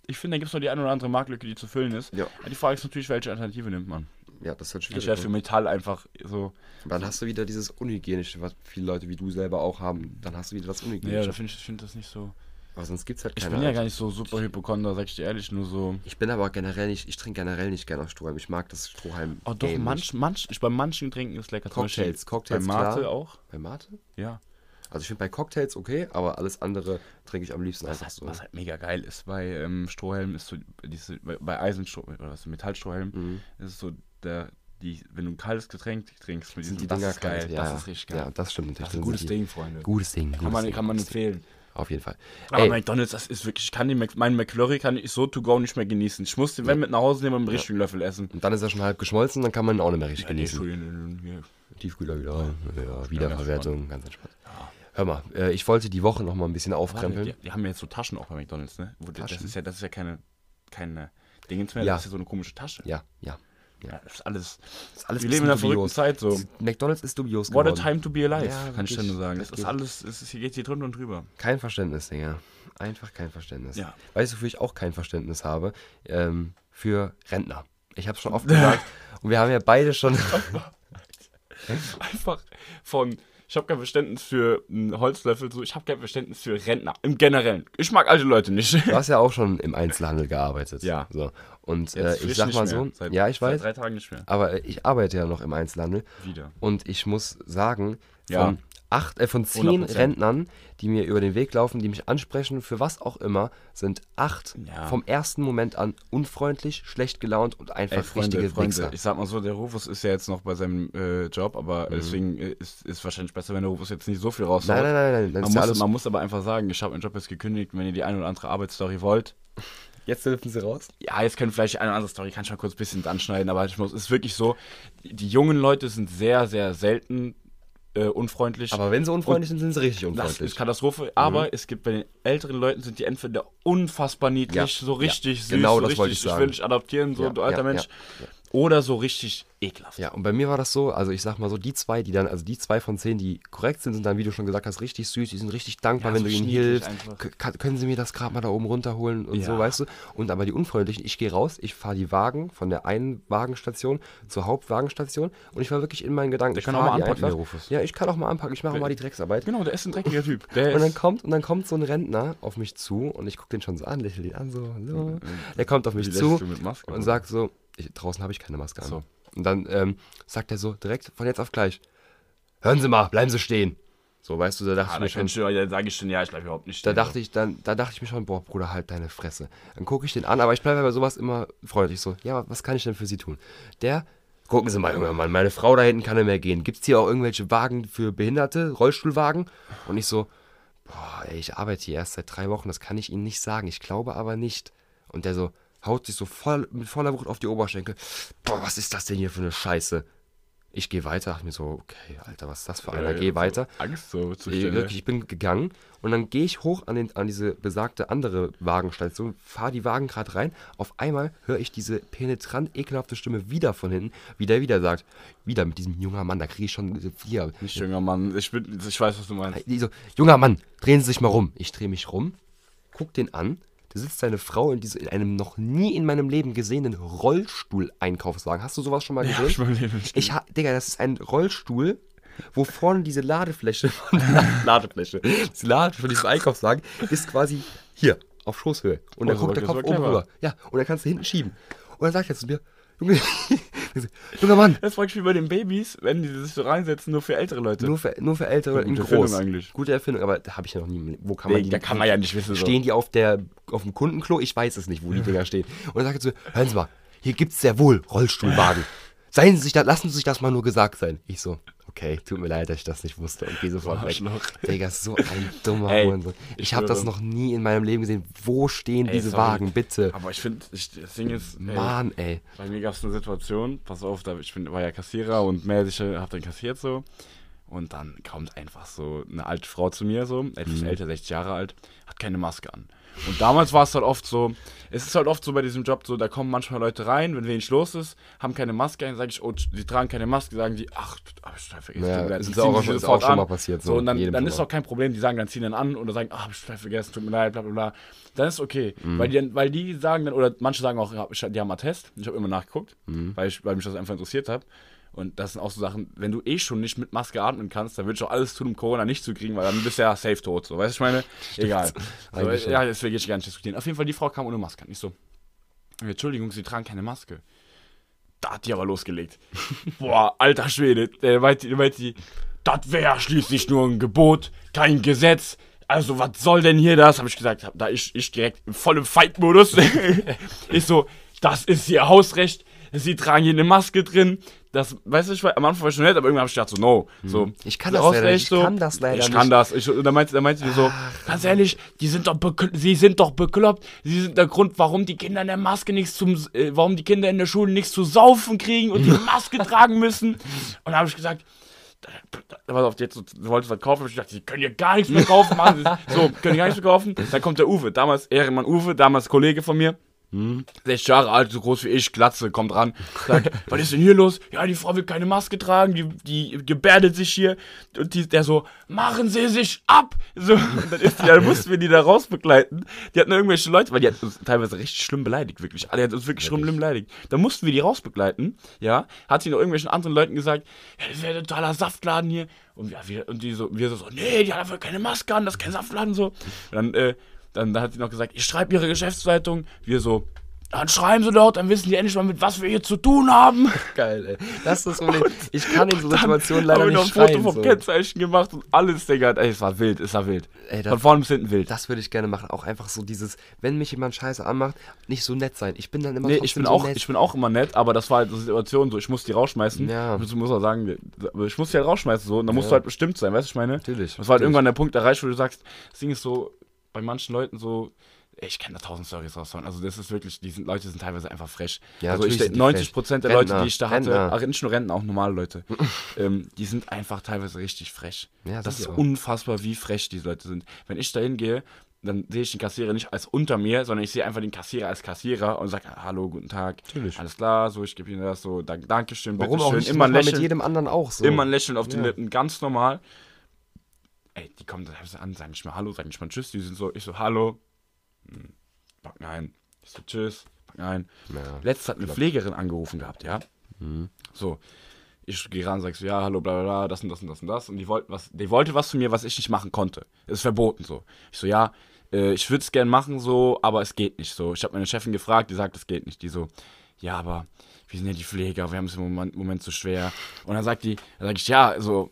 ich finde, da gibt es noch die eine oder andere Marktlücke, die zu füllen ist. Ja. Die Frage ist natürlich, welche Alternative nimmt man? Ja, das ist halt Ich schwierig. wäre für Metall einfach so, Dann hast du wieder dieses Unhygienische, was viele Leute wie du selber auch haben. Dann hast du wieder das ja, Unhygienische. da finde ich, ich find das nicht so. Aber sonst gibt's halt Ich keine bin ja gar nicht so super Hypochonder, sag ich dir ehrlich, nur so. Ich bin aber generell nicht, ich trinke generell nicht gerne aus Strohhalm. Ich mag das Strohhalm. Oh doch, manch, manch, ich, bei manchen Trinken ist lecker. Cocktails, Cocktails, Bei Mate klar. auch. Bei Mate? ja. Also ich finde bei Cocktails okay, aber alles andere trinke ich am liebsten Was einfach halt, so. was halt mega geil ist bei ähm, Strohhelm, ist so, diese, bei, bei oder was, Metallstrohhelm, Mhm. ist es so, der, die, wenn du ein kaltes Getränk trinkst, mit Sind diesem, die Dinger das ist geil? Ja, das ist richtig geil. Ja, das stimmt das natürlich. ist ein gutes Ding, Freunde. Gutes Ding. Gutes Kann man, Ding, kann man empfehlen. Auf jeden Fall. Aber Ey, McDonalds, das ist wirklich, ich kann den Mc, meinen McFlurry kann ich so to go nicht mehr genießen. Ich muss den, wenn mit nach Hause nehmen und einen richtigen Löffel essen. und dann ist er schon halb geschmolzen, dann kann man ihn auch nicht mehr richtig Ja, genießen. Hier. Tiefkühler wieder. Ja, Wiederverwertung, ganz entspannt. Hör mal, äh, ich wollte die Woche noch mal ein bisschen aufkrempeln. die, die haben ja jetzt so Taschen auch bei McDonalds, ne? Wo, das ist ja, das ist ja keine, keine Dingens mehr, Ja. das ist ja so eine komische Tasche. Ja, ja. Ja, das ist alles. Das ist alles wir leben in einer verrückten. Zeit so. McDonalds ist dubios What a geworden. time to be alive, Ja, kann ich wirklich. nur sagen. Das Das ist alles, es ist, hier geht hier drunter und drüber. Kein Verständnis, Digga. Einfach kein Verständnis. Ja. Weißt du, wofür ich auch kein Verständnis habe? Ähm, für Rentner. Ich habe schon oft gesagt, und wir haben ja beide schon. Einfach von Ich habe kein Verständnis für einen Holzlöffel, so. Ich habe kein Verständnis für Rentner. Im Generellen. Ich mag alte Leute nicht. Du hast ja auch schon im Einzelhandel gearbeitet. Ja. So. Und äh, ich sag mal so, Seit, ja, ich weiß, Seit drei Tagen nicht mehr. aber ich arbeite ja noch im Einzelhandel Wieder. und ich muss sagen, von Ja. Acht, äh, von zehn 100%. Rentnern, die mir über den Weg laufen, die mich ansprechen, für was auch immer, sind acht Ja. vom ersten Moment an unfreundlich, schlecht gelaunt und einfach Ey, Freunde, richtige Freunde, Wichser. ich sag mal so, der Rufus ist ja jetzt noch bei seinem äh, Job, aber deswegen äh, ist es wahrscheinlich besser, wenn der Rufus jetzt nicht so viel raushaut. Nein, nein, nein, nein, Man muss, alles. man muss aber einfach sagen, ich habe meinen Job jetzt gekündigt, wenn ihr die eine oder andere Arbeitsstory wollt. Jetzt dürfen sie raus. Ja, jetzt können vielleicht eine oder andere Story, kann ich mal kurz ein bisschen anschneiden, aber ich muss, es ist wirklich so, die, die jungen Leute sind sehr, sehr selten äh, unfreundlich. Aber wenn sie unfreundlich sind, sind sie richtig das unfreundlich. ist Katastrophe, aber es gibt bei den älteren Leuten sind die entweder unfassbar niedlich, Ja, so richtig ja, süß, genau so das richtig, wollte ich will sagen. dich adoptieren, so Ja, alter Mensch, oder so richtig ekelhaft. Ja, und bei mir war das so, also ich sag mal so, die zwei, die dann, also die zwei von zehn, die korrekt sind, sind dann, wie du schon gesagt hast, richtig süß, die sind richtig dankbar, Ja, wenn so du ihnen hilfst. können sie mir das gerade mal da oben runterholen und so, Ja. weißt du? Und aber die Unfreundlichen, ich gehe raus, ich fahre die Wagen von der einen Wagenstation zur Hauptwagenstation und ich war wirklich in meinen Gedanken, Der ich kann auch mal anpacken, einfach. der Rufus. Ja, ich kann auch mal anpacken, ich mache mal die Drecksarbeit. Genau, der ist ein dreckiger Typ. Der Und dann kommt, und dann kommt so ein Rentner auf mich zu und ich gucke den schon so an, lächle ihn an, so, so. Der kommt auf mich zu und sagt so, ich, draußen habe ich keine Maske an. So. Und dann ähm, sagt er so direkt von jetzt auf gleich, hören Sie mal, bleiben Sie stehen. So, weißt du, da dachte ah, ich da, mir schon, schon, da sage ich schon, ja, ich bleib überhaupt nicht da stehen, dachte ich dann, da dachte ich mir schon, boah, Bruder, halt deine Fresse. Dann gucke ich den an, aber ich bleibe bei sowas immer freundlich so, ja, was kann ich denn für Sie tun? Der, gucken Sie mal, junger Mann, meine Frau da hinten kann nicht mehr gehen. Gibt es hier auch irgendwelche Wagen für Behinderte, Rollstuhlwagen? Und ich so, boah, ey, ich arbeite hier erst seit drei Wochen, das kann ich Ihnen nicht sagen. Ich glaube aber nicht. Und der so, haut sich so voll, mit voller Wucht auf die Oberschenkel. Boah, was ist das denn hier für eine Scheiße? Ich gehe weiter, dachte mir so, okay, Alter, was ist das für einer? Äh, Geh so weiter. Angst so Ich, Zustände. wirklich, ich bin gegangen und dann gehe ich hoch an, den, an diese besagte andere Wagenstation, fahre die Wagen gerade rein. Auf einmal höre ich diese penetrant ekelhafte Stimme wieder von hinten, wie der wieder sagt, wieder mit diesem junger Mann, da kriege ich schon vier. Nicht junger Mann, ich, bin, ich weiß, was du meinst. So, junger Mann, drehen Sie sich mal rum. Ich drehe mich rum, guck den an. Da sitzt seine Frau in, diese, in einem noch nie in meinem Leben gesehenen Rollstuhl-Einkaufswagen. Hast du sowas schon mal gesehen? hab ich nicht Ich ha, Digga, das ist ein Rollstuhl, wo vorne diese Ladefläche, Ladefläche, diese Ladefläche von diesem Einkaufswagen ist quasi hier, auf Schoßhöhe. Und dann Oh, guckt der Kopf oben rüber. Ja, und dann kannst du hinten schieben. Und dann sagt er zu mir, Junge, junger Mann, Das frag ich wie bei den Babys, wenn die sich so reinsetzen, nur für ältere Leute. nur für, nur für Ältere in Gute groß. Erfindung eigentlich. Gute Erfindung, aber da habe ich ja noch nie. Wo kann man Nee, die? da kann man ja nicht wissen, so. Stehen die auf, der, auf dem Kundenklo? Ich weiß es nicht, wo die Dinger stehen. Und dann sagt er zu mir, hören Sie mal, hier gibt es sehr wohl Rollstuhlwagen. Seien Sie sich da, lassen Sie sich das mal nur gesagt sein. Ich so, okay, tut mir leid, dass ich das nicht wusste und gehe sofort weg. Arschloch. Digga, so ein dummer Ey, Hurensohn. Ich ich habe das noch nie in meinem Leben gesehen. Wo stehen Ey, diese sorry. Wagen, bitte? Aber ich finde, das Ding ist, ey, Mann, ey. bei mir gab es eine Situation, pass auf, da, ich bin, war ja Kassierer und mäßig habe dann kassiert so. Und dann kommt einfach so eine alte Frau zu mir, so, etwas älter, 60 Jahre alt, hat keine Maske an. Und damals war es halt oft so, es ist halt oft so bei diesem Job so, da kommen manchmal Leute rein, wenn wenig los ist, haben keine Maske, dann sage ich, oh, die tragen keine Maske, sagen die, ach, hab ich total vergessen. Ja, leid. ist auch schon- sie ist sofort auch schon an. mal passiert, so So, und dann, dann ist mal. auch kein Problem, die sagen, dann ziehen dann an oder sagen, ach, hab ich total vergessen, tut mir leid, bla bla bla. Dann ist okay. Mhm. Weil, die, weil die sagen dann, oder manche sagen auch, die haben Attest, ich habe immer nachgeguckt, Mhm. weil, ich, weil mich das einfach interessiert hat. Und das sind auch so Sachen, wenn du eh schon nicht mit Maske atmen kannst, dann würdest du auch alles tun, um Corona nicht zu kriegen, weil dann bist du ja safe tot. So, weißt du, ich meine? Egal. So, Eigentlich schon. ja, deswegen will ich gar nicht diskutieren. Auf jeden Fall, die Frau kam ohne Maske. Nicht so. Entschuldigung, Sie tragen keine Maske. Da hat die aber losgelegt. Boah, alter Schwede. Der meinte, der meinte die, das wäre schließlich nur ein Gebot, kein Gesetz. Also, was soll denn hier das? Habe ich gesagt, da ich, ich direkt im vollen Fight-Modus. ich so, das ist ihr Hausrecht. Sie tragen hier eine Maske drin. Das, weißt du, ich war, am Anfang war ich schon nett, aber irgendwann habe ich gedacht, so, no. So, Ich kann so das leider nicht. Ich kann das leider Ich kann nicht. das. Ich, und dann meinte, dann meinte sie so, ganz ehrlich, die sind doch sie sind doch bekloppt. Sie sind der Grund, warum die Kinder in der Maske nichts zum, äh, warum die Kinder in der Schule nichts zu saufen kriegen und die Maske tragen müssen. Und da habe ich gesagt, pass auf, jetzt, du wolltest was kaufen, ich dachte, die können ja gar nichts mehr kaufen, Sie- so, können gar nichts mehr kaufen. Dann kommt der Uwe, damals Ehrenmann Uwe, damals Kollege von mir. 60 Jahre alt, so groß wie ich, Glatze, kommt ran, sagt, was ist denn hier los? Ja, die Frau will keine Maske tragen, die, die gebärdet sich hier. Und die, der so, machen Sie sich ab! So, und dann, ist die, dann mussten wir die da rausbegleiten. Die hatten irgendwelche Leute, weil die hat uns teilweise richtig schlimm beleidigt, wirklich. Die hat uns wirklich schlimm beleidigt. Da mussten wir die rausbegleiten, ja. Hat sie noch irgendwelchen anderen Leuten gesagt, ja, das ja ein totaler Saftladen hier. Und, ja, wir, und die so, wir so, nee, die hat einfach keine Maske an, das ist kein Saftladen, so. Und dann, äh, dann hat sie noch gesagt, ich schreibe ihre Geschäftszeitung. Wir so, dann schreiben sie doch, dann wissen die endlich mal, mit was wir hier zu tun haben. Geil, ey. Das ist Problem. Ich kann in so Situationen leider haben wir noch nicht ein Foto schreien. vom So. Kennzeichen gemacht und alles, Digga. Ey, es war wild, es war wild. Ey, das- Von vorne bis hinten wild. Das würde ich gerne machen. Auch einfach so dieses, wenn mich jemand scheiße anmacht, nicht so nett sein. Ich bin dann immer Nee, ich bin, so auch, nett. ich bin auch immer nett, aber das war halt so eine Situation, so ich muss die rausschmeißen. Ja. Ich muss auch sagen, ich muss die halt rausschmeißen, so. Und dann musst Ja. du halt bestimmt sein, weißt du, ich meine? Natürlich, Das war halt natürlich. irgendwann der Punkt erreicht, wo du sagst, das Ding ist so, bei manchen Leuten so, ich kenne da tausend Stories raushauen. Also das ist wirklich, die sind, Leute sind teilweise einfach fresh. Ja, also ich, natürlich sind die 90 fresh. Prozent der Leute, Rentner, die ich da hatte, Rentner. nicht nur Renten, auch normale Leute, ähm, die sind einfach teilweise richtig fresh. Ja, das ist auch. unfassbar, wie fresh diese Leute sind. Wenn ich da hingehe, dann sehe ich den Kassierer nicht als unter mir, sondern ich sehe einfach den Kassierer als Kassierer und sage, hallo, guten Tag. Natürlich. Alles klar, so, ich gebe Ihnen das so, dank, Dankeschön, Warum auch nicht? Immer ein Immer mit Lächeln, jedem anderen auch so. immer ein Lächeln auf den Ja. Lippen, ganz normal. Ey, die kommen dann an, sagen nicht mal Hallo, sagen nicht mal Tschüss, die sind so, ich so, Hallo, hm, packen ein. Ich so, Tschüss, packen ein. Ja. Letztes hat eine Pflegerin angerufen gehabt, ja. So, ich gehe ran, sag so, ja, hallo, bla bla bla, das und das und das und das. Und die wollten was, die wollte was von mir, was ich nicht machen konnte. Ist verboten so. Ich so, ja, äh, ich würde es gern machen so, aber es geht nicht so. Ich habe meine Chefin gefragt, die sagt, es geht nicht. Die so, ja, aber wir sind ja die Pfleger, wir haben es im Moment, Moment so schwer. Und dann sagt die, dann sag ich, ja, so,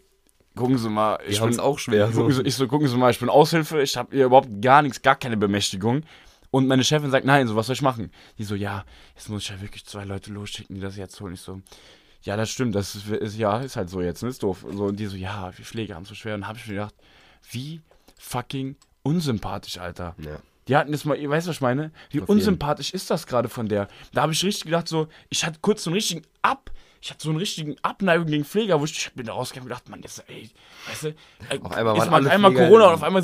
gucken Sie mal, ich haben's auch schwer, so. Sie, ich so, gucken Sie mal, ich bin Aushilfe, ich habe hier überhaupt gar nichts, gar keine Bemächtigung. Und meine Chefin sagt, nein, so, was soll ich machen? Die so, ja, jetzt muss ich ja wirklich zwei Leute losschicken, die das jetzt holen. Ich so, ja, das stimmt, das ist, ist ja, ist halt so jetzt, ne, ist doof. So, und die so, ja, wir Pfleger haben es so schwer. Und habe ich mir gedacht, wie fucking unsympathisch, Alter. Ja. Die hatten das mal, ihr weißt, was ich meine? Wie unsympathisch ist das gerade von der? Da habe ich richtig gedacht, so, ich hatte kurz so einen richtigen Ab, ich hatte so einen richtigen Abneigung gegen Pfleger, wo ich, ich bin da rausgegangen und gedacht, man, das, ey, weißt du, äh, Auf einmal ist man einmal Pfleger- Corona und auf einmal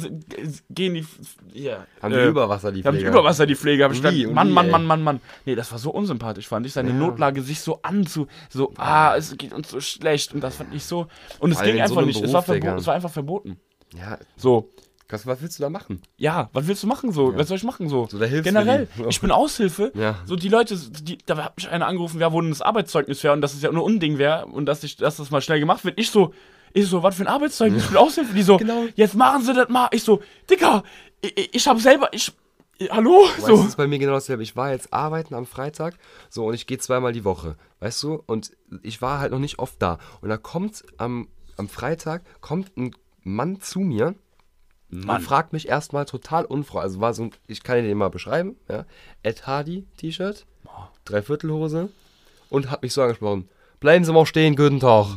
gehen die, ja, Haben die äh, Überwasser, die haben die Pfleger? Überwasser, die Pflege, habe ich gedacht, Mann, Mann? Mann, Mann, Mann. Nee, das war so unsympathisch, fand ich. Seine Notlage sich so anzu, so, ah, es geht uns so schlecht und das fand ich so. Und es ging in so einfach einem nicht, es war, es war einfach verboten. Ja, So, was, was willst du da machen? ja, was willst du machen so? Was soll ich machen so? So, da hilfst Generell, ich bin Aushilfe. Ja. So die Leute, die, da hat mich einer angerufen, ja, wo denn das Arbeitszeugnis wäre und dass es ja nur Unding wäre und dass, ich, dass das mal schnell gemacht wird. Ich so, ich so, was für ein Arbeitszeugnis? Ich bin Aushilfe. Die so, Genau. jetzt machen sie das mal. Ich so, Dicker, ich, ich hab selber, ich, hallo? Weißt So. das ist bei mir genau dasselbe. Ich war jetzt arbeiten am Freitag, so, und ich gehe zweimal die Woche, weißt du? Und ich war halt noch nicht oft da. Und da kommt am, am Freitag, kommt ein Mann zu mir und fragt mich erstmal total unfrei. Also war so ein, ich kann ihn dir mal beschreiben, ja. Ed Hardy T-Shirt, Dreiviertelhose und hat mich so angesprochen. Bleiben Sie mal stehen, guten Tag.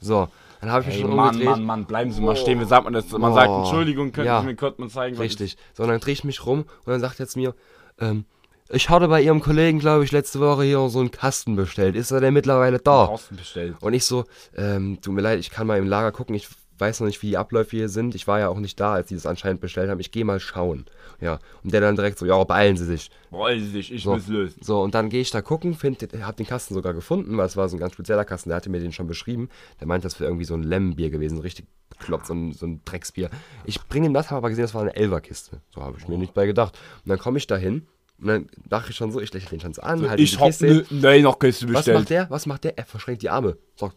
So, dann habe ich mich schon Mann, umgedreht. Mann, Mann, bleiben Sie mal stehen. Wie sagt man das? Man sagt, Oh. Entschuldigung, können Ja. Sie mir kurz mal zeigen, was Richtig. So, und dann drehe ich mich rum und dann sagt er zu mir, ähm, ich hatte bei Ihrem Kollegen, glaube ich, letzte Woche hier so einen Kasten bestellt. Ist er denn mittlerweile da? draußen bestellt. Und ich so, ähm, tut mir leid, ich kann mal im Lager gucken. Ich weiß noch nicht, wie die Abläufe hier sind. Ich war ja auch nicht da, als die das anscheinend bestellt haben. Ich gehe mal schauen. Ja. Und der dann direkt so, ja, beeilen Sie sich. Wollen Sie sich, ich So, muss lösen. so und dann gehe ich da gucken, find, hab den Kasten sogar gefunden, weil es war so ein ganz spezieller Kasten, der hatte mir den schon beschrieben. Der meint, das wäre irgendwie so ein Lemmenbier gewesen, richtig bekloppt, so ein, so ein Drecksbier. Ich bringe ihm das, habe aber gesehen, das war eine Elferkiste. So habe ich mir nicht bei gedacht. Und dann komme ich da hin und dann dachte ich schon so, ich lächle den schon so an, halt ich hab ne, nee, noch Kiste Was bestellt. macht der? Was macht der? Er verschränkt die Arme. Sagt,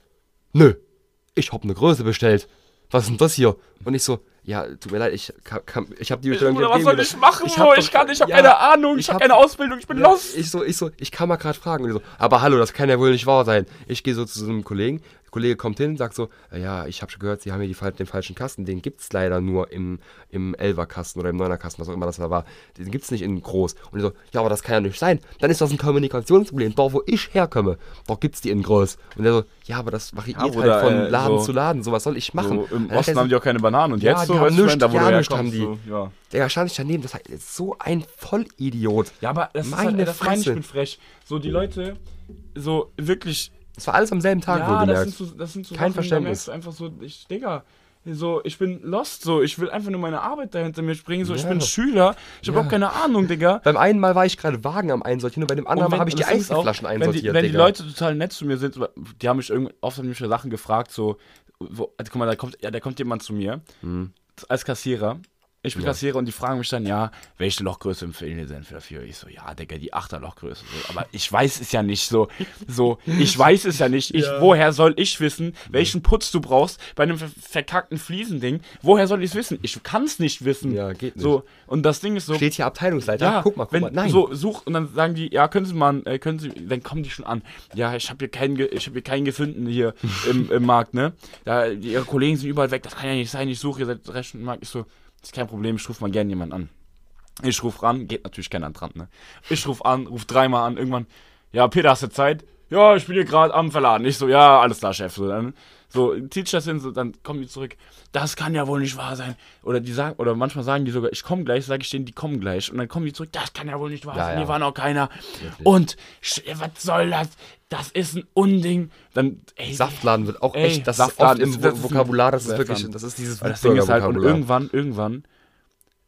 nö, ich hab eine Größe bestellt. Was ist denn das hier? Und ich so, ja, tut mir leid, ich, kann, ich habe die Bestellung Bruder, was soll ich machen, Ich Bro? hab Ich kann, ich hab ja, keine Ahnung, ich, ich hab hab- keine Ausbildung, ich bin ja, lost. Ich so, ich so, ich kann mal gerade fragen. Und so, aber hallo, das kann ja wohl nicht wahr sein. Ich gehe so zu so einem Kollegen. Kollege kommt hin, sagt so, äh, ja, ich habe schon gehört, Sie haben hier die, den falschen Kasten. Den gibt's leider nur im, im Elfer-Kasten oder im Neuner-Kasten, was auch immer das da war. Den gibt's nicht in groß. Und die so, ja, aber das kann ja nicht sein. Dann ist das ein Kommunikationsproblem. Da, wo ich herkomme, da gibt's die in groß. Und der so, ja, aber das variiert Ja, halt von äh, Laden so- zu Laden. So, was soll ich machen? So, Im Osten er haben die auch keine Bananen und Ja, jetzt die so, haben weißt du, nichts, da wo du gar nichts herkommst, haben so, ja. der stand ich daneben, das ist so ein Vollidiot. Ja, aber das Meine ist halt, das meine ich Fresse. mit frech. So die Leute, so wirklich, Das war alles am selben Tag, ja, das wohlgemerkt. sind so, das sind so Kein Sachen, da Verständnis. du einfach so, ich, Digga, So, ich bin lost, so, ich will einfach nur meine Arbeit dahinter mir springen, so, ich Ja. bin Schüler, ich habe Ja. auch keine Ahnung, Digga. Beim einen Mal war ich gerade Wagen am Einsortieren und bei dem anderen Mal habe ich die das auch, Einzelflaschen wenn die, einsortiert, wenn die. Leute total nett zu mir sind, die haben mich irgendwie oft haben mich Sachen gefragt, so, wo, also, guck mal, da kommt, ja, da kommt jemand zu mir als Kassierer. Ich bin. Ja. Kassierer und die fragen mich dann, ja, welche Lochgröße empfehlen die denn dafür? Ich so, ja, Digga, die 8er Lochgröße. So, aber ich weiß es ja nicht so. So, ich weiß es ja nicht. Ich, Woher soll ich wissen, welchen Putz du brauchst bei einem ver verkackten Fliesending? Woher soll ich es wissen? Ich kann es nicht wissen. Ja, geht nicht. So, und das Ding ist so. Steht hier Abteilungsleiter? Ja, guck mal, guck wenn mal. Nein. so such und dann sagen die, ja, können Sie mal, äh, können Sie, dann kommen die schon an. Ja, ich habe hier keinen, ich habe hier keinen gefunden hier im, im Markt, ne? Da die, ihre Kollegen sind überall weg. Das kann ja nicht sein. Ich suche hier seit drei Stunden im Markt. Ich so, ist kein Problem. Ich rufe mal gerne jemanden an. Ich rufe ran, geht natürlich keiner dran, ne? Ich rufe an, rufe dreimal an. Irgendwann, ja, Peter, hast du Zeit? Ja, ich bin hier gerade am Verladen. Ich so, ja, alles klar, Chef. So, dann, so das hin, so, dann kommen die zurück. Das kann ja wohl nicht wahr sein. Oder die sagen, oder manchmal sagen die sogar, ich komme gleich, sage ich denen, die kommen gleich. Und dann kommen die zurück, das kann ja wohl nicht wahr Ja, sein. ja. Hier war noch keiner. Und sch- was soll das? Das ist ein Unding. Dann, ey, Saftladen wird auch Ey, echt, das Saftladen ist oft im ist Vokabular, das ist wirklich, das ist dieses das Ding ist halt, und irgendwann, irgendwann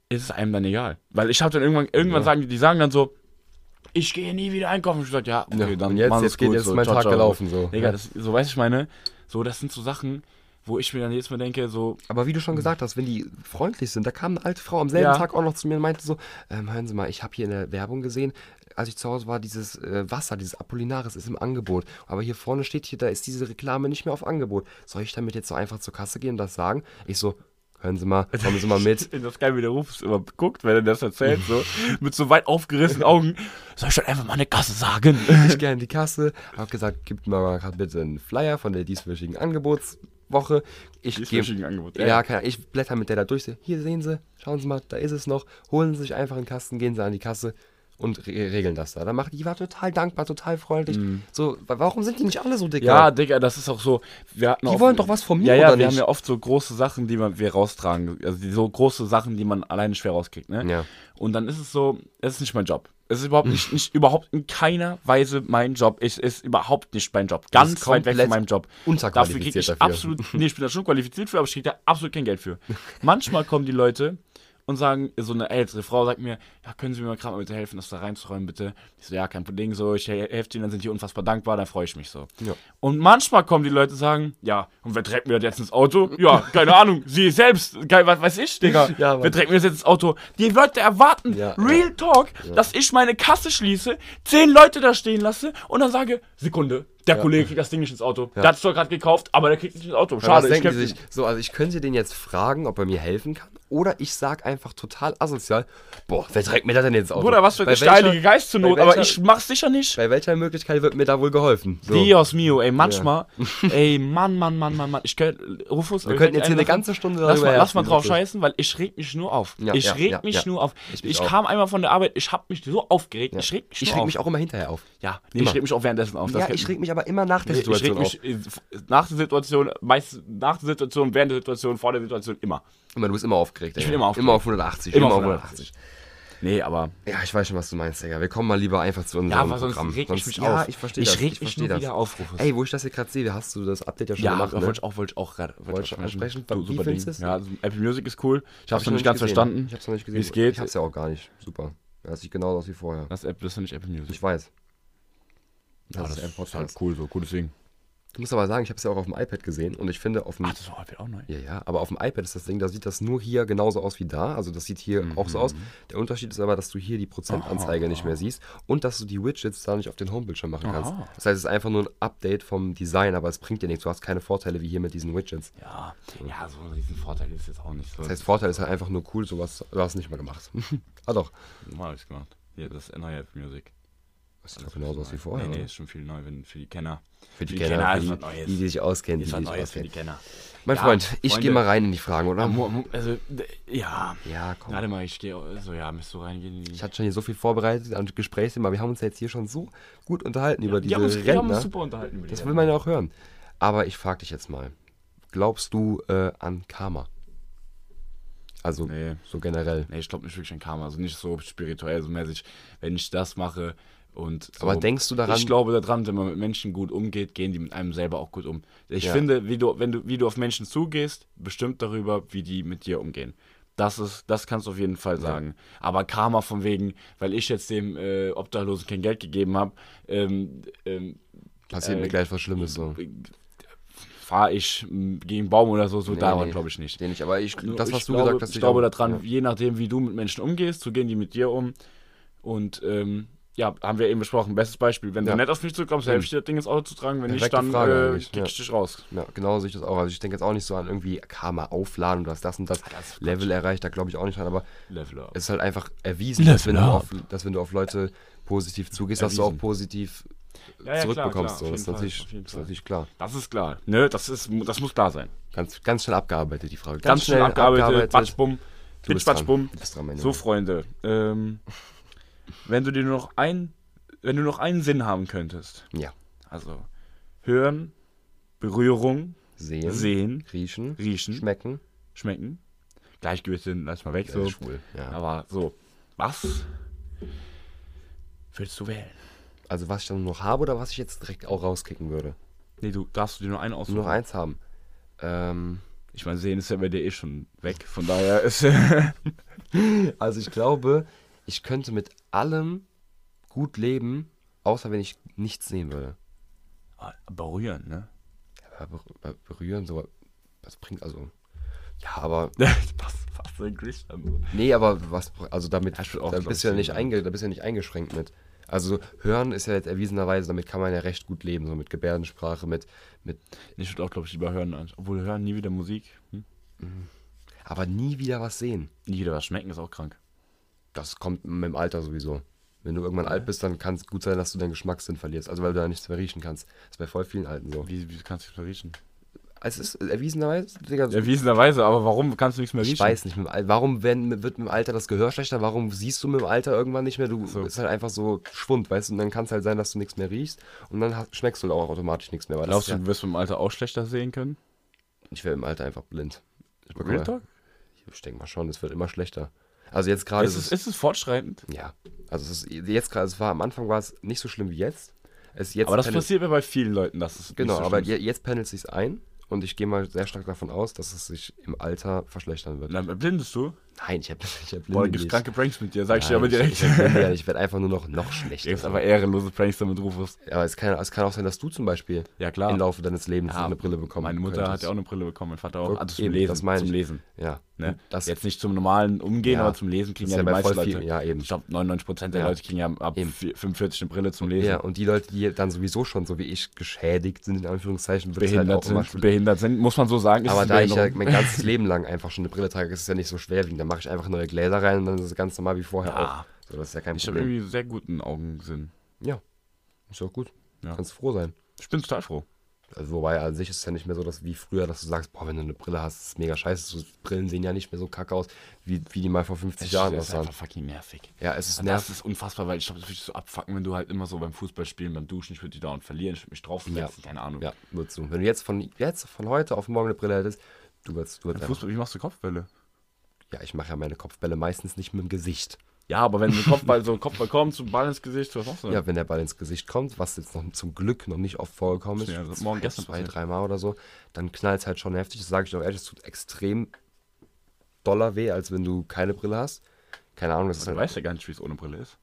ist es einem dann egal. Weil ich habe dann irgendwann, irgendwann sagen die, die sagen dann so, ich gehe nie wieder einkaufen. Ich gesagt, ja, okay, Ja, dann und jetzt- jetzt geht- jetzt so, mein Tag gelaufen, so. Digga, Ja. das, so weiß ich meine, so, das sind so Sachen, wo ich mir dann jetzt mal denke, so, Aber wie du schon gesagt hast, wenn die freundlich sind, da kam eine alte Frau am selben Ja. Tag auch noch zu mir und meinte so, ähm, hören Sie mal, ich habe hier in der Werbung gesehen, als ich zu Hause war, dieses äh, Wasser, dieses Apollinaris ist im Angebot. Aber hier vorne steht hier, da ist diese Reklame nicht mehr auf Angebot. Soll ich damit jetzt so einfach zur Kasse gehen und das sagen? Ich so, hören Sie mal, kommen Sie mal mit. Finde das geil, wie der Rufus immer guckt, wenn er das erzählt, so, mit so weit aufgerissenen Augen. Soll ich dann einfach mal eine Kasse sagen? Ich gehe in die Kasse, habe gesagt, gibt mir mal grad bitte einen Flyer von der dieswöchigen Angebotswoche. Ich gehe Ja, ja. keine ich blätter mit der da durch. Hier sehen Sie, schauen Sie mal, da ist es noch. Holen Sie sich einfach einen Kasten, gehen Sie an die Kasse und re regeln das da. Dann macht die war total dankbar, total freundlich. So, wa- warum sind die nicht alle so dick? Mhm. Ja, Digga, das ist auch so. Wir hatten Die oft- wollen doch was von mir, Ja, ja, oder wir nicht? haben ja oft so große Sachen, die man, wir raustragen. Also so große Sachen, die man alleine schwer rauskriegt, ne? Ja. Und dann ist es so, es ist nicht mein Job. Es ist überhaupt nicht, nicht überhaupt in keiner Weise mein Job. Es ist überhaupt nicht mein Job. Ganz weit weg von meinem Job. unterqualifiziert Dafür kriege ich dafür. absolut, nee, ich bin da schon qualifiziert für, aber ich kriege da absolut kein Geld für. Manchmal kommen die Leute und sagen, so eine ältere Frau sagt mir, ja, können Sie mir mal gerade mal bitte helfen, das da reinzuräumen, bitte? Ich so, ja, kein Problem, so, ich hel- helfe Ihnen, dann sind die unfassbar dankbar, dann freue ich mich so. Ja. Und manchmal kommen die Leute und sagen, ja, und wer trägt mir das jetzt ins Auto? Ja, keine Ahnung, Sie selbst, geil, was weiß ich, Digga. Ja, wer trägt mir das jetzt ins Auto? Die Leute erwarten, Ja, Real Talk, dass ich meine Kasse schließe, zehn Leute da stehen lasse und dann sage, Sekunde, der Kollege kriegt das Ding nicht ins Auto. Der hat es doch gerade gekauft, aber der kriegt es nicht ins Auto. Schade, was ich denken kämpfe sich? So, also ich könnte den jetzt fragen, ob er mir helfen kann. Oder ich sag einfach total asozial, boah, wer trägt mir das denn jetzt Auto? Bruder, was für Bei eine steilige Geist zur Not, aber ich mach's sicher nicht. Bei welcher Möglichkeit wird mir da wohl geholfen? So. Dios mio, ey, manchmal, ey, Mann, Mann, Mann, Mann, Mann, ich könnte, Rufus, Wir könnten jetzt hier eine ganze Stunde Lass mal, lass mal drauf scheißen, weil ich reg mich nur auf. Ja, ich ja, reg ja, mich ja. nur auf. Ich Ich, kam einmal von der Arbeit, ich hab mich so aufgeregt. Ich reg mich Ich reg auf. mich auch immer hinterher auf. Ja, nee, ich reg mich auch währenddessen auf. ja, ich reg mich aber immer nach der Nee, ich reg Situation auf. mich äh, nach der Situation, meist nach der Situation, während der Situation, vor der Situation, immer. Immer, du bist immer aufgeregt. Ich Digga. bin immer aufgeregt. Immer auf 180. Immer Immer, auf auf 180. Nee, aber Ja, ich weiß schon, was du meinst, Digga. Wir kommen mal lieber einfach zu Ja, unserem aber sonst Programm. reg ich mich ja, auf. ich verstehe Ich das. reg mich versteh nur das. wieder auf, Rufus. Ey, wo ich das hier gerade sehe, hast du das Update ja schon ja, gemacht, das ne? wollte ich auch, wollte ich auch gerade Wollte ich ansprechen. Du, Wie super findest Ding. Ja, also Apple Music ist cool. Ich hab's Hab noch nicht ganz gesehen. verstanden, Ich hab's noch nicht gesehen. wie es geht. Ich hab's ja auch gar nicht. Super. Ja, Das sieht genau aus wie vorher. Das, App, das ist ja nicht Apple Music. Ich weiß. Ja, Das ist halt cool, so cooles Ding. Ich muss aber sagen, ich habe es ja auch auf dem iPad gesehen und ich finde auf dem Ach, das war auch neu. ja, ja, aber auf dem iPad ist das Ding, da sieht das nur hier genauso aus wie da. Also das sieht hier auch so aus. Der Unterschied ist aber, dass du hier die Prozentanzeige nicht mehr siehst und dass du die Widgets da nicht auf den Homebildschirm machen kannst. Aha. Das heißt, es ist einfach nur ein Update vom Design, aber es bringt dir nichts. Du hast keine Vorteile wie hier mit diesen Widgets. Ja, ja, so ein Riesenvorteil ist jetzt auch nicht so. Das heißt, Vorteil ist halt einfach nur cool, sowas, du hast es nicht mehr gemacht. ah doch. Mal hab ich's gemacht. Hier, das ist Apple Music. Das sieht doch genauso aus wie vorher. Nee, nee, ist schon viel neu wenn, für die Kenner. Für die die Kenner, Kenner für ist die, was Neues. die, die sich auskennen, die, Ist was Neues für die auskennen. Kenner. Mein Ja, Freund, ich gehe mal rein in die Fragen, oder? Also, ja. Ja, komm. Warte mal, ich gehe so, ja, müsst du reingehen. Ich hatte schon hier so viel vorbereitet an Gesprächsthemen, aber wir haben uns ja jetzt hier schon so gut unterhalten über die diese haben die haben uns super unterhalten über die Das will man ja auch hören. Aber ich frage dich jetzt mal. Glaubst du äh, an Karma? Also Nee. so generell. Nee, ich glaube nicht wirklich an Karma. Also nicht so spirituell, so mäßig, wenn ich das mache Und so. Aber denkst du daran, Ich glaube daran, wenn man mit Menschen gut umgeht, gehen die mit einem selber auch gut um. Ich Ja. finde, wie du, wenn du, wie du auf Menschen zugehst, bestimmt darüber, wie die mit dir umgehen. Das ist, das kannst du auf jeden Fall sagen. Aber Karma von wegen, weil ich jetzt dem äh, Obdachlosen kein Geld gegeben habe, ähm, ähm, passiert äh, mir gleich was Schlimmes so? fahre ich m, gegen Baum oder so, so Nee, daran nee. glaube ich nicht. Den nicht, aber ich, das, was ich du glaube, gesagt hast, ich glaube daran, ja. je nachdem, wie du mit Menschen umgehst, so gehen die mit dir um. Und ähm, ja, haben wir eben besprochen. Bestes Beispiel, wenn Ja. du nett auf mich zukommst, helfe ich dir, das Ding ins Auto zu tragen. Wenn nicht, Perfekte dann Frage äh, kick ja. ich dich raus. Ja, genau sehe ich das auch. Also ich denke jetzt auch nicht so an irgendwie Karma aufladen oder das und das, das ist Level erreicht, da glaube ich auch nicht dran, aber Level up. es ist halt einfach erwiesen, dass wenn, auf, dass wenn du auf Leute positiv zugehst, dass du auch Erwiesen. positiv Ja, ja, klar, zurückbekommst. klar, so. auf Das, ist Fall, natürlich, ist natürlich klar. Das ist klar. Ne, das, ist, das muss klar sein. Ganz, ganz schnell abgearbeitet, die Frage. Ganz, schnell abgearbeitet, batsch, bumm. Bist batsch, dran. bumm. Du bist dran, mein So. Freunde, ähm, wenn du dir nur noch ein, wenn du noch einen Sinn haben könntest, Ja. also hören, Berührung, Sehen, sehen, riechen, riechen, schmecken. schmecken, Gleichgewicht sind, lass mal weg, Ja, so. ist schwul. Ja. Aber so, was würdest du wählen? Also was ich dann noch habe oder was ich jetzt direkt auch rauskicken würde? Nee, du darfst du dir nur einen aussuchen. Nur noch eins haben. Ähm, Ich meine, sehen ist ja bei dir eh schon weg, von daher ist also ich glaube, ich könnte mit allem gut leben, außer wenn ich nichts sehen würde. berühren, ne? Ja, ber ber berühren, so, was bringt also. Ja, aber. passt so in Christian. Nee, aber was. Also damit. Ja, auch, da, bist du ja nicht einge, da bist ja nicht eingeschränkt mit. Also hören ist ja jetzt erwiesenerweise, damit kann man ja recht gut leben, so mit Gebärdensprache, mit. mit Ich würde auch, glaube ich, lieber hören. als- Obwohl hören nie wieder Musik. Hm? aber nie wieder was sehen. Nie wieder was schmecken ist auch krank. Das kommt mit dem Alter sowieso. Wenn du irgendwann alt bist, dann kann es gut sein, dass du deinen Geschmackssinn verlierst. Also weil du da nichts mehr riechen kannst. Das ist bei voll vielen Alten so. Wie, wie kannst du das riechen? Es ist erwiesenerweise, Digga, Erwiesenerweise, aber warum kannst du nichts mehr riechen? Ich weiß nicht, mit dem warum werden, wird mit dem Alter das Gehör schlechter? Warum siehst du mit dem Alter irgendwann nicht mehr? Du So. ist halt einfach so Schwund, weißt du? Und dann kann es halt sein, dass du nichts mehr riechst und dann hast, schmeckst du auch automatisch nichts mehr. Weil Glaubst du, ist du wirst im Alter auch schlechter sehen können? ja, ich werde im Alter einfach blind. Ich, Real Talk? ich denke mal schon, es wird immer schlechter. Also jetzt gerade Ist es, ist es fortschreitend? ja, also es ist jetzt gerade, es war am Anfang war es nicht so schlimm wie jetzt. Es jetzt aber das pendelt- passiert mir bei vielen Leuten, dass es genau, so aber je, jetzt pendelt es sich ein und ich gehe mal sehr stark davon aus, dass es sich im Alter verschlechtern wird. Dann blindest du? Nein, ich habe ich hab Boah, da Blinde gibt's kranke Pranks mit dir, sag ich dir Nein, aber direkt. Ich, ich, Blinde, ich werde einfach nur noch, noch schlechter. Jetzt aber ehrenlose Pranks damit Rufus. Ja, aber es kann, es kann auch sein, dass du zum Beispiel Ja, klar. im Laufe deines Lebens Ja, eine Brille bekommen Meine Mutter könntest. hat ja auch eine Brille bekommen, mein Vater auch. Also zum eben, Lesen. das meine zum. Lesen. Ja, Ne? das Jetzt nicht zum normalen Umgehen, Ja. aber zum Lesen kriegen ja, die ja bei meisten Leute. viel- ja, eben. Ich glaube, 99% der. Leute kriegen ja ab Eben. 45 eine Brille zum Lesen. ja, und die Leute, die dann sowieso schon so wie ich geschädigt sind, in Anführungszeichen, wird halt behindert, immer sind, behindert sind, muss man so sagen. ist Aber da ich ja mein ganzes Leben lang einfach schon eine Brille trage, ist es ja nicht so schwerwiegend. Mache ich einfach neue Gläser rein und dann ist es ganz normal wie vorher Ja. auch. So, das ist ja kein Ich habe Problem. irgendwie sehr guten Augensinn. Ja, ist doch gut. Ja. Kannst froh sein. Ich bin total froh. Also, wobei an sich ist es ja nicht mehr so, dass wie früher, dass du sagst, boah, wenn du eine Brille hast, ist es mega scheiße. So, Brillen sehen ja nicht mehr so kacke aus, wie, wie die mal vor 50 Jahren das ist aussahen. einfach fucking nervig. Ja, es ist Das nervig. ist unfassbar, weil ich glaube, das würde ich so abfacken, wenn du halt immer so beim Fußballspielen, beim Duschen, ich würde die dauernd verlieren, ich würde mich draufsetzen, keine Ahnung. Ja, würdest du. Wenn du jetzt von, jetzt von heute auf morgen eine Brille hättest, du würdest, du würdest Fußball, wie machst du Kopfbälle? Ja, ich mache ja meine Kopfbälle meistens nicht mit dem Gesicht. Ja, aber wenn ein Kopfball so ein Kopfball kommt, so ein Ball ins Gesicht, was machst du? Ja, wenn der Ball ins Gesicht kommt, was jetzt noch zum Glück noch nicht oft vorgekommen ist, Ja, das morgen zwei, gestern zwei dreimal oder so, dann knallt es halt schon heftig. Das sage ich auch ehrlich, es tut extrem doller weh, als wenn du keine Brille hast. Keine Ahnung, das ist Du halt, weißt ja gar nicht, wie es ohne Brille ist.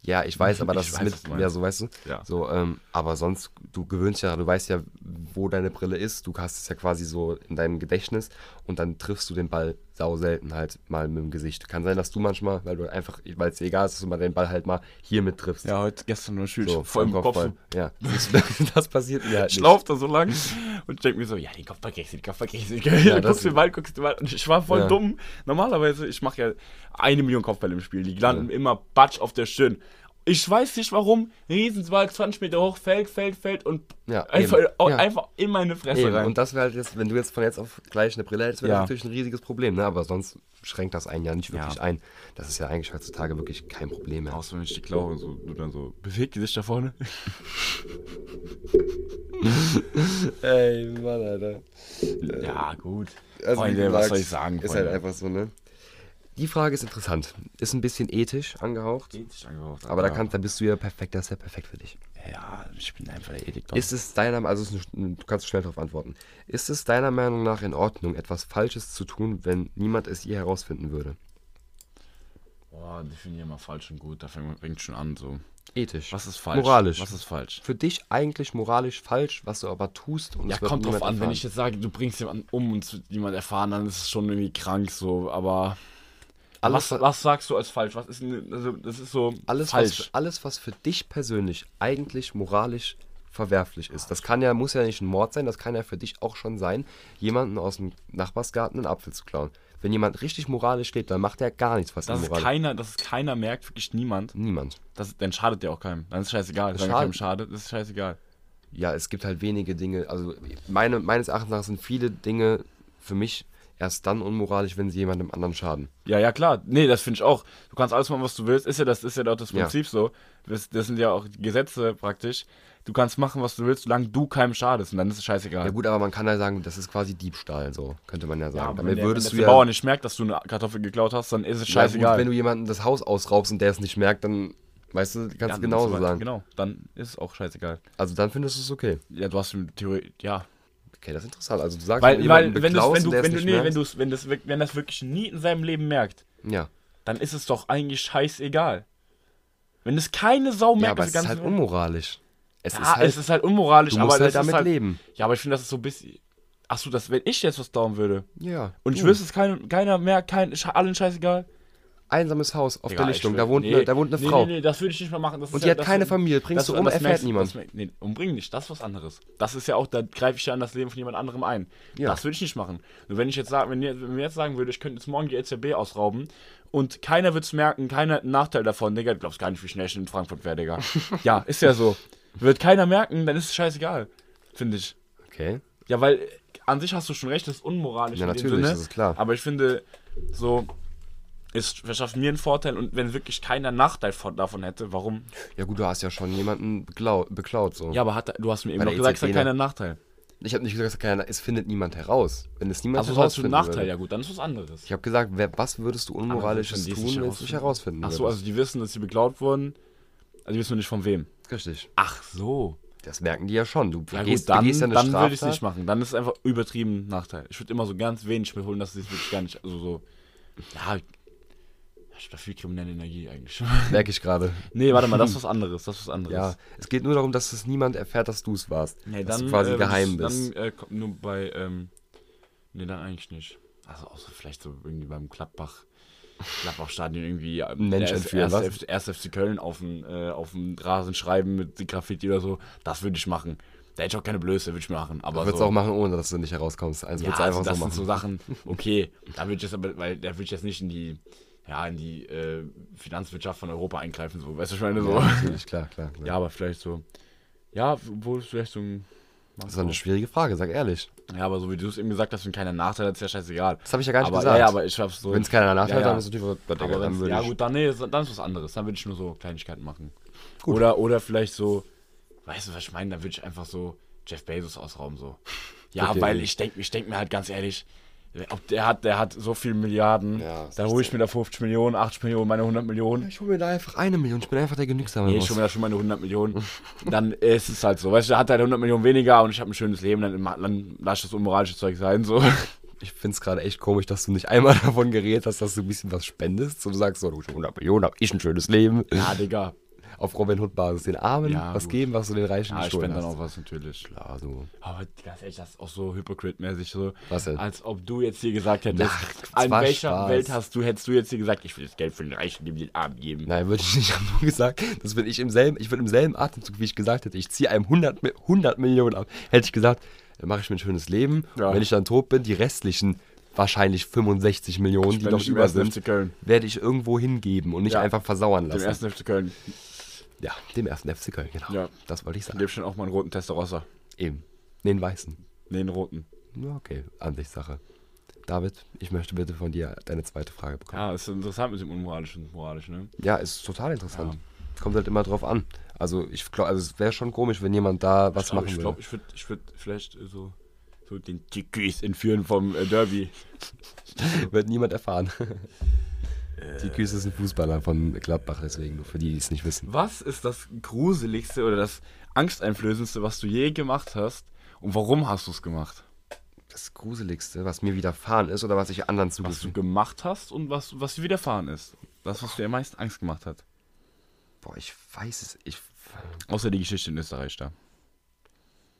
Ja, ich weiß, aber das Ich ist weiß, mit, ja, so weißt du. Ja. So, ähm, aber sonst, du gewöhnst ja, du weißt ja, wo deine Brille ist. Du hast es ja quasi so in deinem Gedächtnis und dann triffst du den Ball sau selten halt mal mit dem Gesicht. Kann sein, dass du manchmal, weil du einfach, weil es dir egal ist, dass du mal den Ball halt mal hier mit triffst. Ja, heute, gestern nur Schül, so, voll im Kopf. Kopfball. Ja, das, passiert mir halt Ich nicht. lauf da so lang und denke mir so, ja, den Kopfball kriegst du, den Kopfball kriegst du. Ja, dann guckst du den Ball, guckst du den Ball. Und ich war voll Ja. dumm. Normalerweise, ich mache ja eine Million Kopfbälle im Spiel. Die landen Ja. immer batsch auf der Stirn. Ich weiß nicht warum. Riesensball, 20 Meter hoch, fällt, fällt, fällt und Ja, einfach, Ja. einfach in meine Fresse Eben. rein. Und das wäre halt jetzt, wenn du jetzt von jetzt auf gleich eine Brille hättest, wäre Ja. das natürlich ein riesiges Problem, ne? Aber sonst schränkt das einen ja nicht wirklich Ja. ein. Das ist ja eigentlich heutzutage wirklich kein Problem mehr. Außer wenn ich die klaue und so, du dann so, bewegt die sich da vorne. Ey, Mann, Alter. ja, gut. Also, Freunde, was soll ich sagen? Ist Freunde? halt einfach so, ne? Die Frage ist interessant. Ist ein bisschen ethisch angehaucht. Ethisch angehaucht. Aber da, kannst, da bist du ja perfekt, das ist ja perfekt für dich. Ja, ich bin einfach der Ethik. Ist es deiner also es eine, du kannst schnell darauf antworten. Ist es deiner Meinung nach in Ordnung, etwas Falsches zu tun, wenn niemand es je herausfinden würde? Boah, definier mal falsch und gut. Da fängt schon an so. Ethisch. Was ist falsch? Moralisch. Was ist falsch? Für dich eigentlich moralisch falsch, was du aber tust und Ja, kommt drauf an. Wenn erfahren. ich jetzt sage, du bringst jemanden um und es wird jemand erfahren, dann ist es schon irgendwie krank so. Aber alles, was, was sagst du als falsch? Was ist also das ist so alles, falsch. Was, alles, was für dich persönlich eigentlich moralisch verwerflich ist. Das kann ja, muss ja nicht ein Mord sein, das kann ja für dich auch schon sein, jemanden aus dem Nachbarsgarten einen Apfel zu klauen. Wenn jemand richtig moralisch lebt, dann macht er gar nichts, was es moralisch keiner, dass es keiner merkt, wirklich niemand. Niemand. Das, dann schadet der auch keinem. Dann ist es scheißegal. Das Wenn schadet- keinem schadet, ist scheißegal. Ja, es gibt halt wenige Dinge, also meine, meines Erachtens nach sind viele Dinge für mich erst dann unmoralisch, wenn sie jemandem anderen schaden. Ja, ja, klar. Nee, das finde ich auch. Du kannst alles machen, was du willst. Ist ja das, ist ja doch das Ja. Prinzip so. Das, das sind ja auch die Gesetze praktisch. Du kannst machen, was du willst, solange du keinem schadest. Und dann ist es scheißegal. Ja gut, aber man kann ja sagen, das ist quasi Diebstahl, so könnte man ja sagen. aber Damit wenn der, würdest wenn du der ja Bauer nicht merkt, dass du eine Kartoffel geklaut hast, dann ist es Ja, gut, scheißegal. wenn du jemanden das Haus ausraubst und der es nicht merkt, dann weißt du, kannst Ja, du genauso sagen. Genau, dann ist es auch scheißegal. Also dann findest du es okay. Ja, du hast eine Theorie, ja. Okay, das ist interessant. Also du sagst, Weil, du weil wenn, wenn du, wenn du, nee, wenn, du's, wenn, das, wenn das wirklich nie in seinem Leben merkt, ja. dann ist es doch eigentlich scheißegal. Wenn es keine Sau merkt, ja, aber das es ist halt unmoralisch. Es Ja, ist halt, es ist halt unmoralisch, du musst aber halt damit halt, leben. Ja, aber ich finde, das ist so ein bisschen. Achso, das, wenn ich jetzt was dauern würde Ja. und ich du. wüsste es kein, keiner merkt, kein, allen scheißegal. Einsames Haus auf Digga, der ich Lichtung, da wohnt, nee, eine, da wohnt eine nee, Frau. Nee, nee, das würde ich nicht mehr machen. Das Und die ja, hat das- keine Familie, bringst du um, das erfährt merkst- niemand. Das, nee, umbringen nicht, das ist was anderes. Das ist ja auch, da greife ich ja an das Leben von jemand anderem ein. Ja. Das würde ich nicht machen. Nur wenn ich jetzt sagen, wenn, wenn wir jetzt sagen würde, ich könnte jetzt morgen die EZB ausrauben und keiner wird es merken, keiner hat einen Nachteil davon, Digga, du glaubst gar nicht, wie schnell ich in Frankfurt wäre, Digga. ja, ist ja so. Wird keiner merken, dann ist es scheißegal. Finde ich. Okay. Ja, weil äh, an sich hast du schon recht, das ist unmoralisch. Ja, in dem natürlich, Sinne, das ist klar. Aber ich finde, so, es verschafft mir einen Vorteil und wenn wirklich keiner Nachteil von, davon hätte, warum? Ja gut, du hast ja schon jemanden beklau beklaut. So. Ja, aber hat, du hast mir eben noch gesagt, es hat keinen ne? Nachteil. Ich habe nicht gesagt, keiner, es findet niemand heraus. Wenn es niemand Also hast du einen herausfinden Nachteil, würde. ja gut, dann ist was anderes. Ich habe gesagt, wer, was würdest du Unmoralisches tun, wenn es nicht herausfinden Ach so, würdest? also die wissen, dass sie beklaut wurden, also die wissen nur nicht von wem. Richtig. Ach so. Das merken die ja schon. Du Ja begehst, gut, dann, begehst ja eine dann würde ich es nicht machen. Dann ist es einfach übertrieben Nachteil. Ich würde immer so ganz wenig mitholen, dass sie es wirklich gar nicht, also so, ja, ich da viel kriminelle Energie eigentlich. Merke ich gerade. nee, warte mal, das ist was anderes, das ist was anderes. Ja, es geht nur darum, dass es niemand erfährt, dass du es warst. Nee, dass dann du quasi äh, geheim bist. Dann äh, kommt nur bei, ähm, nee, dann eigentlich nicht. Also außer vielleicht so irgendwie beim Gladbach, Gladbach-Stadion irgendwie äh, Mensch entführen, erste, was? erste, FC Köln auf dem äh, auf Rasen schreiben mit Graffiti oder so. Das würde ich machen. Da hätte ich auch keine Blöße, würde ich machen. Aber Du würdest so, auch machen, ohne dass du nicht herauskommst. Also ja, würdest du also einfach das so sind so machen. Sachen, okay, da würde ich jetzt aber, weil da würde ich jetzt nicht in die, ja, in die äh, Finanzwirtschaft von Europa eingreifen, so, weißt du, ich meine, so. Ja, natürlich, klar, klar. klar. Ja, aber vielleicht so, ja, wo ist vielleicht so ein, Das ist eine schwierige Frage, sag ehrlich. ja, aber so wie du es eben gesagt hast, wenn keiner Nachteil hat, ist ja scheißegal. Das habe ich ja gar nicht aber, gesagt. Ja, aber ich hab's so. Wenn es keiner nachhört, Ja, ja. dann ist es natürlich was, aber dann würde ja gut, dann, nee, dann ist was anderes. Dann würde ich nur so Kleinigkeiten machen. Oder, oder vielleicht so, weißt du, was ich meine? Da würde ich einfach so Jeff Bezos ausrauben, so. Ja, Okay. weil ich denke ich denk mir halt ganz ehrlich, der hat, der hat so viele Milliarden, Ja, da hole ich mir da 50 Millionen, 80 Millionen, meine 100 Millionen. Ich hole mir da einfach eine Million. Ich bin einfach der Genügsame. Nee, ich hole mir da schon meine 100 Millionen. dann ist es halt so. Weißt du, der hat halt 100 Millionen weniger und ich habe ein schönes Leben, dann, dann lass das unmoralische Zeug sein, so. Ich finde es gerade echt komisch, dass du nicht einmal davon geredet hast, dass du ein bisschen was spendest. So, du sagst so, du 100 Millionen, hab ich ein schönes Leben. Ja, Digga. Auf Robin Hood Basis den Armen Ja, was gut. geben, was du den Reichen Ja, ich gestohlen spende dann auch was natürlich. Klar, so. Aber ganz ehrlich, das ist auch so hypocrite-mäßig so. Was denn? Als ob du jetzt hier gesagt hättest, Ach, in war welcher Spaß. Welt hast du, hättest du jetzt hier gesagt, ich will das Geld für den Reichen dem den Arm geben. Nein, würde ich nicht. Ich habe nur gesagt, das würde ich im selben, ich würde im selben Atemzug, wie ich gesagt hätte, ich ziehe einem 100, Mi- 100 Millionen ab, hätte ich gesagt, dann mache ich mir ein schönes Leben. Ja. Und wenn ich dann tot bin, die restlichen wahrscheinlich 65 Millionen, die noch ich dem über sind, werde ich irgendwo hingeben und nicht Ja. einfach versauern Dem lassen. ersten FC Köln. Ja, dem ersten FC Köln, genau. Ja. Das wollte ich sagen. gebe ich dann auch mal einen roten Testarossa. Eben. Den weißen. Nee, einen roten. Ja, okay, Ansichtssache. David, ich möchte bitte von dir deine zweite Frage bekommen. Ja, ist interessant mit dem Unmoralischen und Moralischen, ne? Ja, ist total interessant. Ja. Kommt halt immer drauf an. Also ich glaube, also es wäre schon komisch, wenn jemand da was ich glaub, machen ich würde. glaube, ich würde ich würd vielleicht so, so den Tikis entführen vom äh, Derby. Wird niemand erfahren. Die Küste ist ein Fußballer von Gladbach, deswegen, nur für die, die es nicht wissen. Was ist das Gruseligste oder das Angsteinflößendste, was du je gemacht hast? Und warum hast du es gemacht? Das Gruseligste, was mir widerfahren ist oder was ich anderen Was du zugefügt gemacht hast und was, was dir widerfahren ist. Das, was dir am meisten Angst gemacht hat. Boah, ich weiß es. Ich, Außer die Geschichte in Österreich da.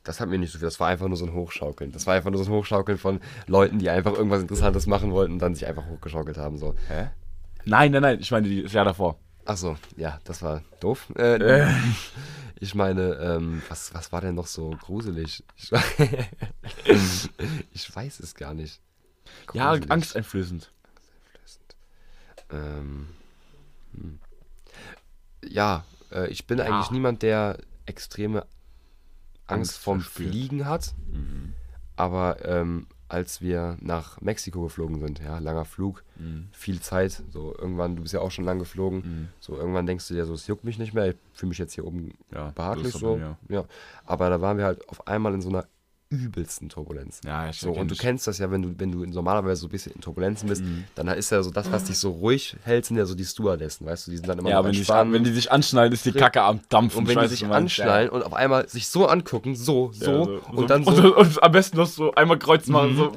das hat mir nicht so viel. Das war einfach nur so ein Hochschaukeln. Das war einfach nur so ein Hochschaukeln von Leuten, die einfach irgendwas Interessantes machen wollten und dann sich einfach hochgeschaukelt haben. So. Hä? Nein, nein, nein, ich meine das Jahr davor. Ach so, ja, das war doof. Äh, Ich meine, ähm, was, was war denn noch so gruselig? Ich, ich weiß es gar nicht. Ja, Gruselig. angsteinflößend. Ähm, hm. Ja, äh, ich bin Ja. eigentlich niemand, der extreme Angst, Angst vorm. Fliegen hat. Mhm. Aber ähm, als wir nach Mexiko geflogen sind, ja, langer Flug, Mhm. viel Zeit, so irgendwann, du bist ja auch schon lang geflogen, Mhm. so irgendwann denkst du dir so, es juckt mich nicht mehr, ich fühle mich jetzt hier oben Ja, behaglich so mir. Ja. Aber da waren wir halt auf einmal in so einer übelsten Turbulenz. Ja, ich So, und du kennst das ja, wenn du, wenn du normalerweise so ein bisschen in Turbulenzen bist, Mhm. dann ist ja so das, was dich so ruhig hält, sind ja so die Stewardessen, weißt du, die sind dann immer Ja, wenn die, wenn die sich anschnallen, ist die Kacke am Dampfen. und wenn die sich anschnallen und auf einmal sich so angucken, so, so, Ja, und dann so, Und, und am besten noch so einmal Kreuz machen. So.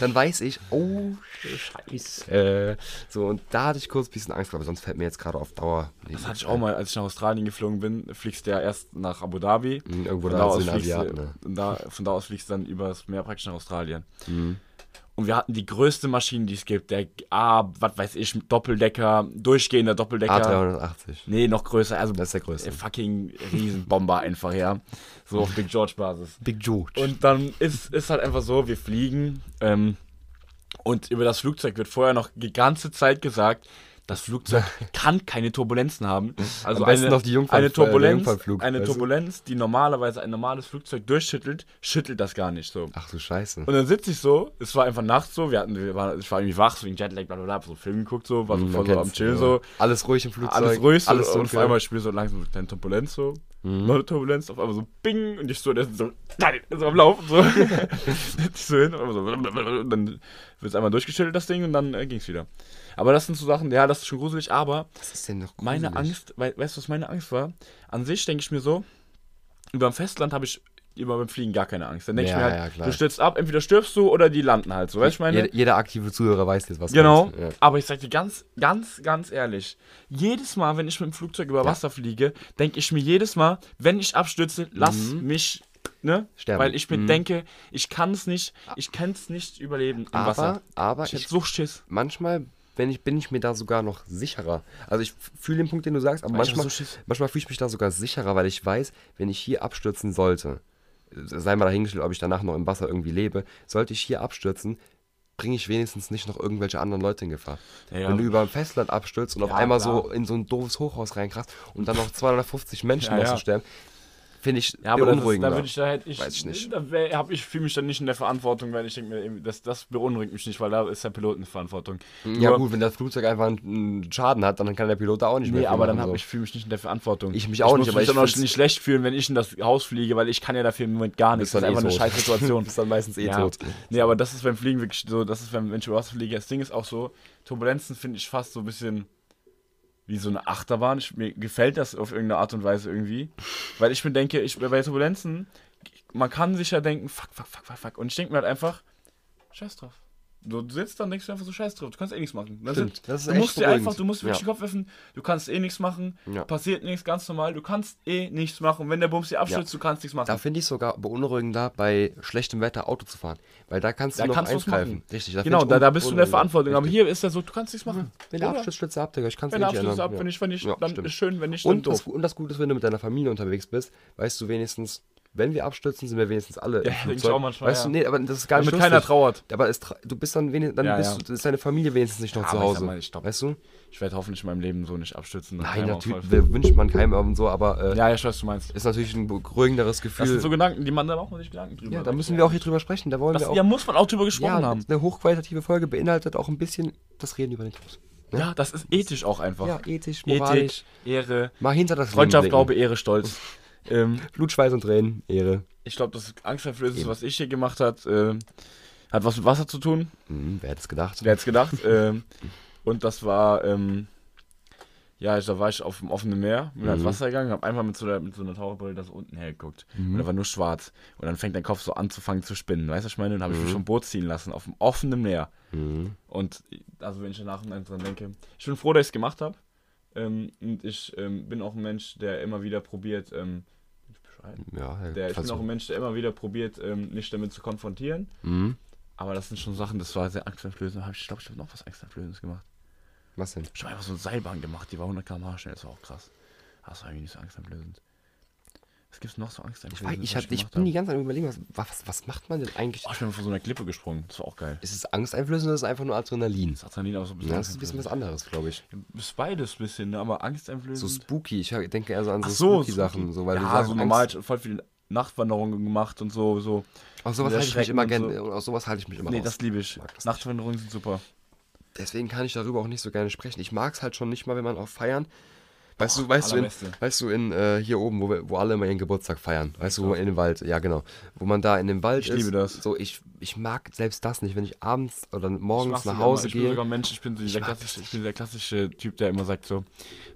dann weiß ich, oh, scheiße. Äh, so, und da hatte ich kurz ein bisschen Angst, aber sonst fällt mir jetzt gerade auf Dauer. Das hatte ich auch mal, als ich nach Australien geflogen bin. Fliegst du ja erst nach Abu Dhabi. Mhm, Irgendwo da, da, so aus in fliegst Asiaten, ne? und da, von da aus fliegst du dann übers Meer praktisch nach Australien. Mhm. Und wir hatten die größte Maschine, die es gibt. Der A, was weiß ich, Doppeldecker, durchgehender Doppeldecker. A380. Nee, noch größer. Also Das ist der größte. äh, fucking Riesenbomber einfach, ja. So auf Big George Basis. Big George. Und dann ist, ist halt einfach so, wir fliegen ähm, und über das Flugzeug wird vorher noch die ganze Zeit gesagt, das Flugzeug kann keine Turbulenzen haben. Also Am besten eine, eine äh, Turbulenz, eine du? Turbulenz, die normalerweise ein normales Flugzeug durchschüttelt, schüttelt das gar nicht so. Ach du Scheiße. Und dann sitze ich so, es war einfach nachts so, wir hatten, wir waren, ich war irgendwie wach, so wegen Jetlag, bla bla bla, hab so Film geguckt, so, war so Mhm, so am ja. so, Alles ruhig im Flugzeug. alles ruhig so, alles und auf einmal spür so langsam so eine kleine Turbulenz so, noch eine Turbulenz, auf einmal so bing und ich so, der ist so, so am Laufen so. ich so hin, so, und dann wird es einmal durchgeschüttelt, das Ding, und dann äh, ging es wieder. Aber das sind so Sachen, ja, das ist schon gruselig, aber Was ist denn noch meine gruselig? Angst, wei weißt du, was meine Angst war? An sich denke ich mir so, über dem Festland habe ich über beim Fliegen gar keine Angst. Dann denke Ja, ich mir ja, halt, klar. du stürzt ab, entweder stirbst du oder die landen halt so, weißt du, ich meine? Jeder, jeder aktive Zuhörer weiß jetzt, was Genau. Ja. aber ich sag dir ganz, ganz, ganz ehrlich, jedes Mal, wenn ich mit dem Flugzeug über Wasser fliege, denke ich mir jedes Mal, wenn ich abstürze, lass mich, ne? Mhm. Sterben. Weil ich mir Mhm. denke, ich kann es nicht, ich kann es nicht überleben im Aber, Wasser. aber Ich ich, manchmal wenn ich, bin ich mir da sogar noch sicherer. Also ich fühle den Punkt, den du sagst, aber manchmal, so manchmal fühle ich mich da sogar sicherer, weil ich weiß, wenn ich hier abstürzen sollte, sei mal dahingestellt, ob ich danach noch im Wasser irgendwie lebe, sollte ich hier abstürzen, bringe ich wenigstens nicht noch irgendwelche anderen Leute in Gefahr. Ja. Wenn du über ein Festland abstürzt und auf Ja, einmal klar. so in so ein doofes Hochhaus reinkrast und dann noch 250 Menschen Ja, ja. sterben, finde ich Ja, aber das ist, beunruhigender. da würde ich, da hätte ich, Weiß ich nicht. da hab ich fühle mich dann nicht in der Verantwortung, weil ich denke mir, das, das beunruhigt mich nicht, weil da ist der Pilot in Verantwortung. ja Nur- gut, wenn das Flugzeug einfach einen, Schaden hat, dann kann der Pilot da auch nicht mehr Nee, aber dann so. ich fühle mich nicht in der Verantwortung. Ich mich auch muss nicht, aber mich ich dann auch nicht schlecht fühlen, wenn ich in das Haus fliege, weil ich kann ja dafür im Moment gar nichts. Das ist dann einfach eh eine scheiß Situation. bist dann meistens eh Ja. tot. Nee, aber das ist beim Fliegen wirklich so, das ist, wenn, wenn ich über Wasser fliege. Das Ding ist auch so, Turbulenzen finde ich fast so ein bisschen wie so eine Achterbahn. Ich, mir gefällt das auf irgendeine Art und Weise irgendwie. Weil ich mir denke, ich, bei Turbulenzen, man kann sich ja denken, fuck, fuck, fuck, fuck, fuck. Und ich denke mir halt einfach, scheiß drauf. Du sitzt dann, denkst du einfach so scheiß drauf. Du kannst eh nichts machen. Das Stimmt, ist, das ist du echt musst dir einfach, du musst wirklich Ja. den Kopf öffnen, du kannst eh nichts machen, Ja. passiert nichts, ganz normal, du kannst eh nichts machen. Wenn der Bums dir abstürzt, du kannst nichts machen. Da finde ich sogar beunruhigender, bei schlechtem Wetter Auto zu fahren. Weil da kannst du Da noch kannst eingreifen. Richtig. da genau, ich da, da bist du in der. Verantwortung. Aber hier ist ja so, du kannst nichts machen. Wenn der? Abschluss stürzt, ab, Digga. Ich kann es nicht ändern. ab, wenn ich, wenn ich, Ja, dann stimmt. ist schön, wenn nicht, dann Und das, doof. und das Gute ist, wenn du mit deiner Familie unterwegs bist, weißt du wenigstens, wenn wir abstürzen, sind wir wenigstens alle Ja, im denk ich auch manchmal, Weißt du, nee, aber das ist gar nicht Damit keiner trauert. Aber es, du bist dann wenigstens, dann Ja, bist ja. du, ist deine Familie wenigstens nicht noch zu Hause. mal, ich glaub- weißt du? Ich werde hoffentlich in meinem Leben so nicht abstürzen. Nein, natürlich wünscht man keinem und so, aber äh, Ja, ja, ich weiß, was du meinst. ist natürlich ein beruhigenderes Das Gefühl. sind so Gedanken, die man da macht man sich Gedanken drüber. ja, da müssen wir auch hier drüber sprechen. Da wollen das, wir auch. Ja, muss man auch drüber gesprochen ja, haben. eine hochqualitative Folge beinhaltet auch ein bisschen das Reden über den Tod. Ne? Ja, das ist ethisch auch einfach. Ja, ethisch, moralisch. Ethik, Ehre, Mal hinter das Freundschaft, Glaube, Ehre, Stolz. Ähm. Blut, Schweiß und Tränen, Ehre. ich glaube, das Angsteinflößendste, Eben. was ich hier gemacht hat, äh, hat was mit Wasser zu tun. Hm, wer hätte es gedacht? Wer hätte es gedacht? ähm, Und das war, ähm, ja, da war ich auf dem offenen Meer, bin ans Mhm. Wasser gegangen, habe einmal mit so einer, mit so einer Taucherbrille das unten hergeguckt. Mhm. Und da war nur schwarz. Und dann fängt dein Kopf so an zu fangen zu spinnen. Weißt du, was ich meine? Dann habe ich mich Mhm. vom Boot ziehen lassen, auf dem offenen Meer. Mhm. Und also wenn ich danach dran denke, ich bin froh, dass ich es gemacht habe. Ähm, und ich ähm, bin auch ein Mensch, der immer wieder probiert, ähm. Ja, der, ich bin auch ein Mensch, der immer wieder probiert, ähm, nicht damit zu konfrontieren. Mhm. Aber das sind schon Sachen, das war sehr angsteinflößend. Ich glaube, ich habe noch was angsteinflößendes gemacht. Was denn? Ich habe einfach so eine Seilbahn gemacht, die war 100 km/h schnell, das war auch krass. Das war irgendwie nicht so angsteinflößend. Was gibt's noch so Ich, angsteinflößend? weiß, ich, hab, ich bin die ganze Zeit überlegen, was, was, was macht man denn eigentlich? Oh, ich bin von so einer Klippe gesprungen, das war auch geil. Ist es angsteinflößend oder ist es einfach nur Adrenalin? Das Adrenalin aber so ein bisschen Ja, das ist ein bisschen was anderes, glaube ich. Ist beides ein bisschen, ne? aber So angsteinflößend. spooky. Ich denke eher so an so, so, spooky-Sachen. So, weil ja, du sagst, so Angst- normal voll viele Nachtwanderungen gemacht und so. so. Aus sowas halte ich mich immer gerne. so. Aus sowas halte ich mich immer Nee, raus. das liebe ich. nicht. Nachtwanderungen sind super. Deswegen kann ich darüber auch nicht so gerne sprechen. Ich mag es halt schon nicht mal, wenn man auf Feiern. Weißt du, weißt du, in, weißt du, in äh, hier oben, wo, wir, wo alle immer ihren Geburtstag feiern, weißt du, wo man in dem Wald, ja genau, wo man da in dem Wald Ich ist. liebe das. So, ich, ich mag selbst das nicht, wenn ich abends oder Ich morgens nach sogar Hause mal. Ich bin gehe. sogar ein Mensch, ich bin so dieser klassische, ich bin der klassische Typ, der immer sagt so,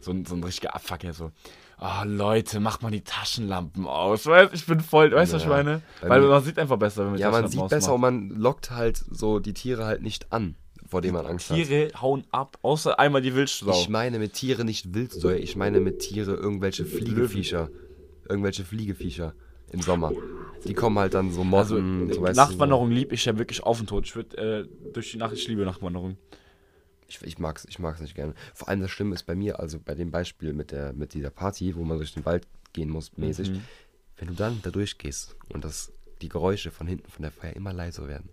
so ein, so ein richtiger Abfucker, so, ah Leute, macht mal die Taschenlampen aus. Weißt, ich bin voll, weißt du, was ich Ja, meine? bei Weil man sieht einfach besser, wenn man Ja, man sieht besser und man lockt halt so die Tiere halt nicht an, vor denen man Angst hat. Tiere hauen ab, außer einmal die Wildsau. Ich meine mit Tiere nicht Wildsäue, ich meine mit Tiere irgendwelche Fliegeviecher. Irgendwelche Fliegeviecher im Sommer. Die kommen halt dann so also, Motten, so Nachtwanderung lieb ich ja wirklich auf und tot. Ich würde äh, durch die Nacht, ich liebe Nachtwanderung. Ich, ich mag's, ich mag's nicht gerne. Vor allem das Schlimme ist bei mir, also bei dem Beispiel mit der, mit dieser Party, wo man durch den Wald gehen muss, mäßig, Mhm. wenn du dann da durchgehst und das, die Geräusche von hinten von der Feier immer leiser werden.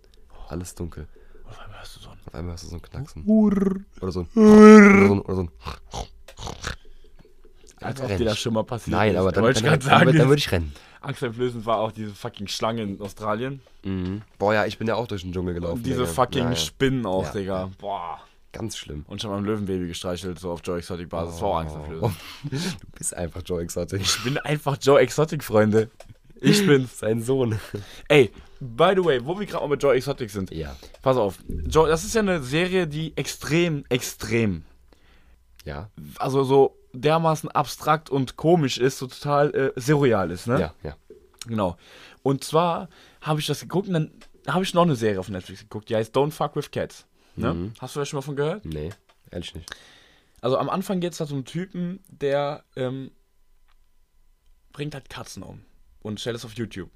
Alles dunkel. Auf einmal hörst du so ein Auf einmal hörst du so ein Knacksen. Urr. Oder so ein. Oder so ein. Oder so ein Als ob dir das schon mal passiert Nein, ist. aber dann, dann, dann, gerade dann, sagen. würde ich rennen. Angsteinflößend war auch diese fucking Schlange in Australien. Mhm. Boah, ja, ich bin ja auch durch den Dschungel gelaufen. Und diese Digga. fucking ja, ja. Spinnen auch, Ja. Digga. Boah. Ganz schlimm. Und ich habe am Löwenbaby gestreichelt, so auf Joe Exotic Basis. Das war auch angsteinflößend. Oh. Du bist einfach Joe Exotic. Ich bin einfach Joe Exotic, Freunde. Ich bin's. Sein Sohn. Ey, by the way, wo wir gerade mal mit Joe Exotic sind. ja. Pass auf. Joe, das ist ja eine Serie, die extrem, extrem, Ja. also so dermaßen abstrakt und komisch ist, so total äh, surreal ist, ne? Ja, ja. Genau. Und zwar habe ich das geguckt und dann habe ich noch eine Serie auf Netflix geguckt, die heißt Don't Fuck with Cats. Ne? Mhm. Hast du da schon mal von gehört? Nee, ehrlich nicht. Also am Anfang geht es da so einen Typen, der ähm, bringt halt Katzen um und stellt es auf YouTube.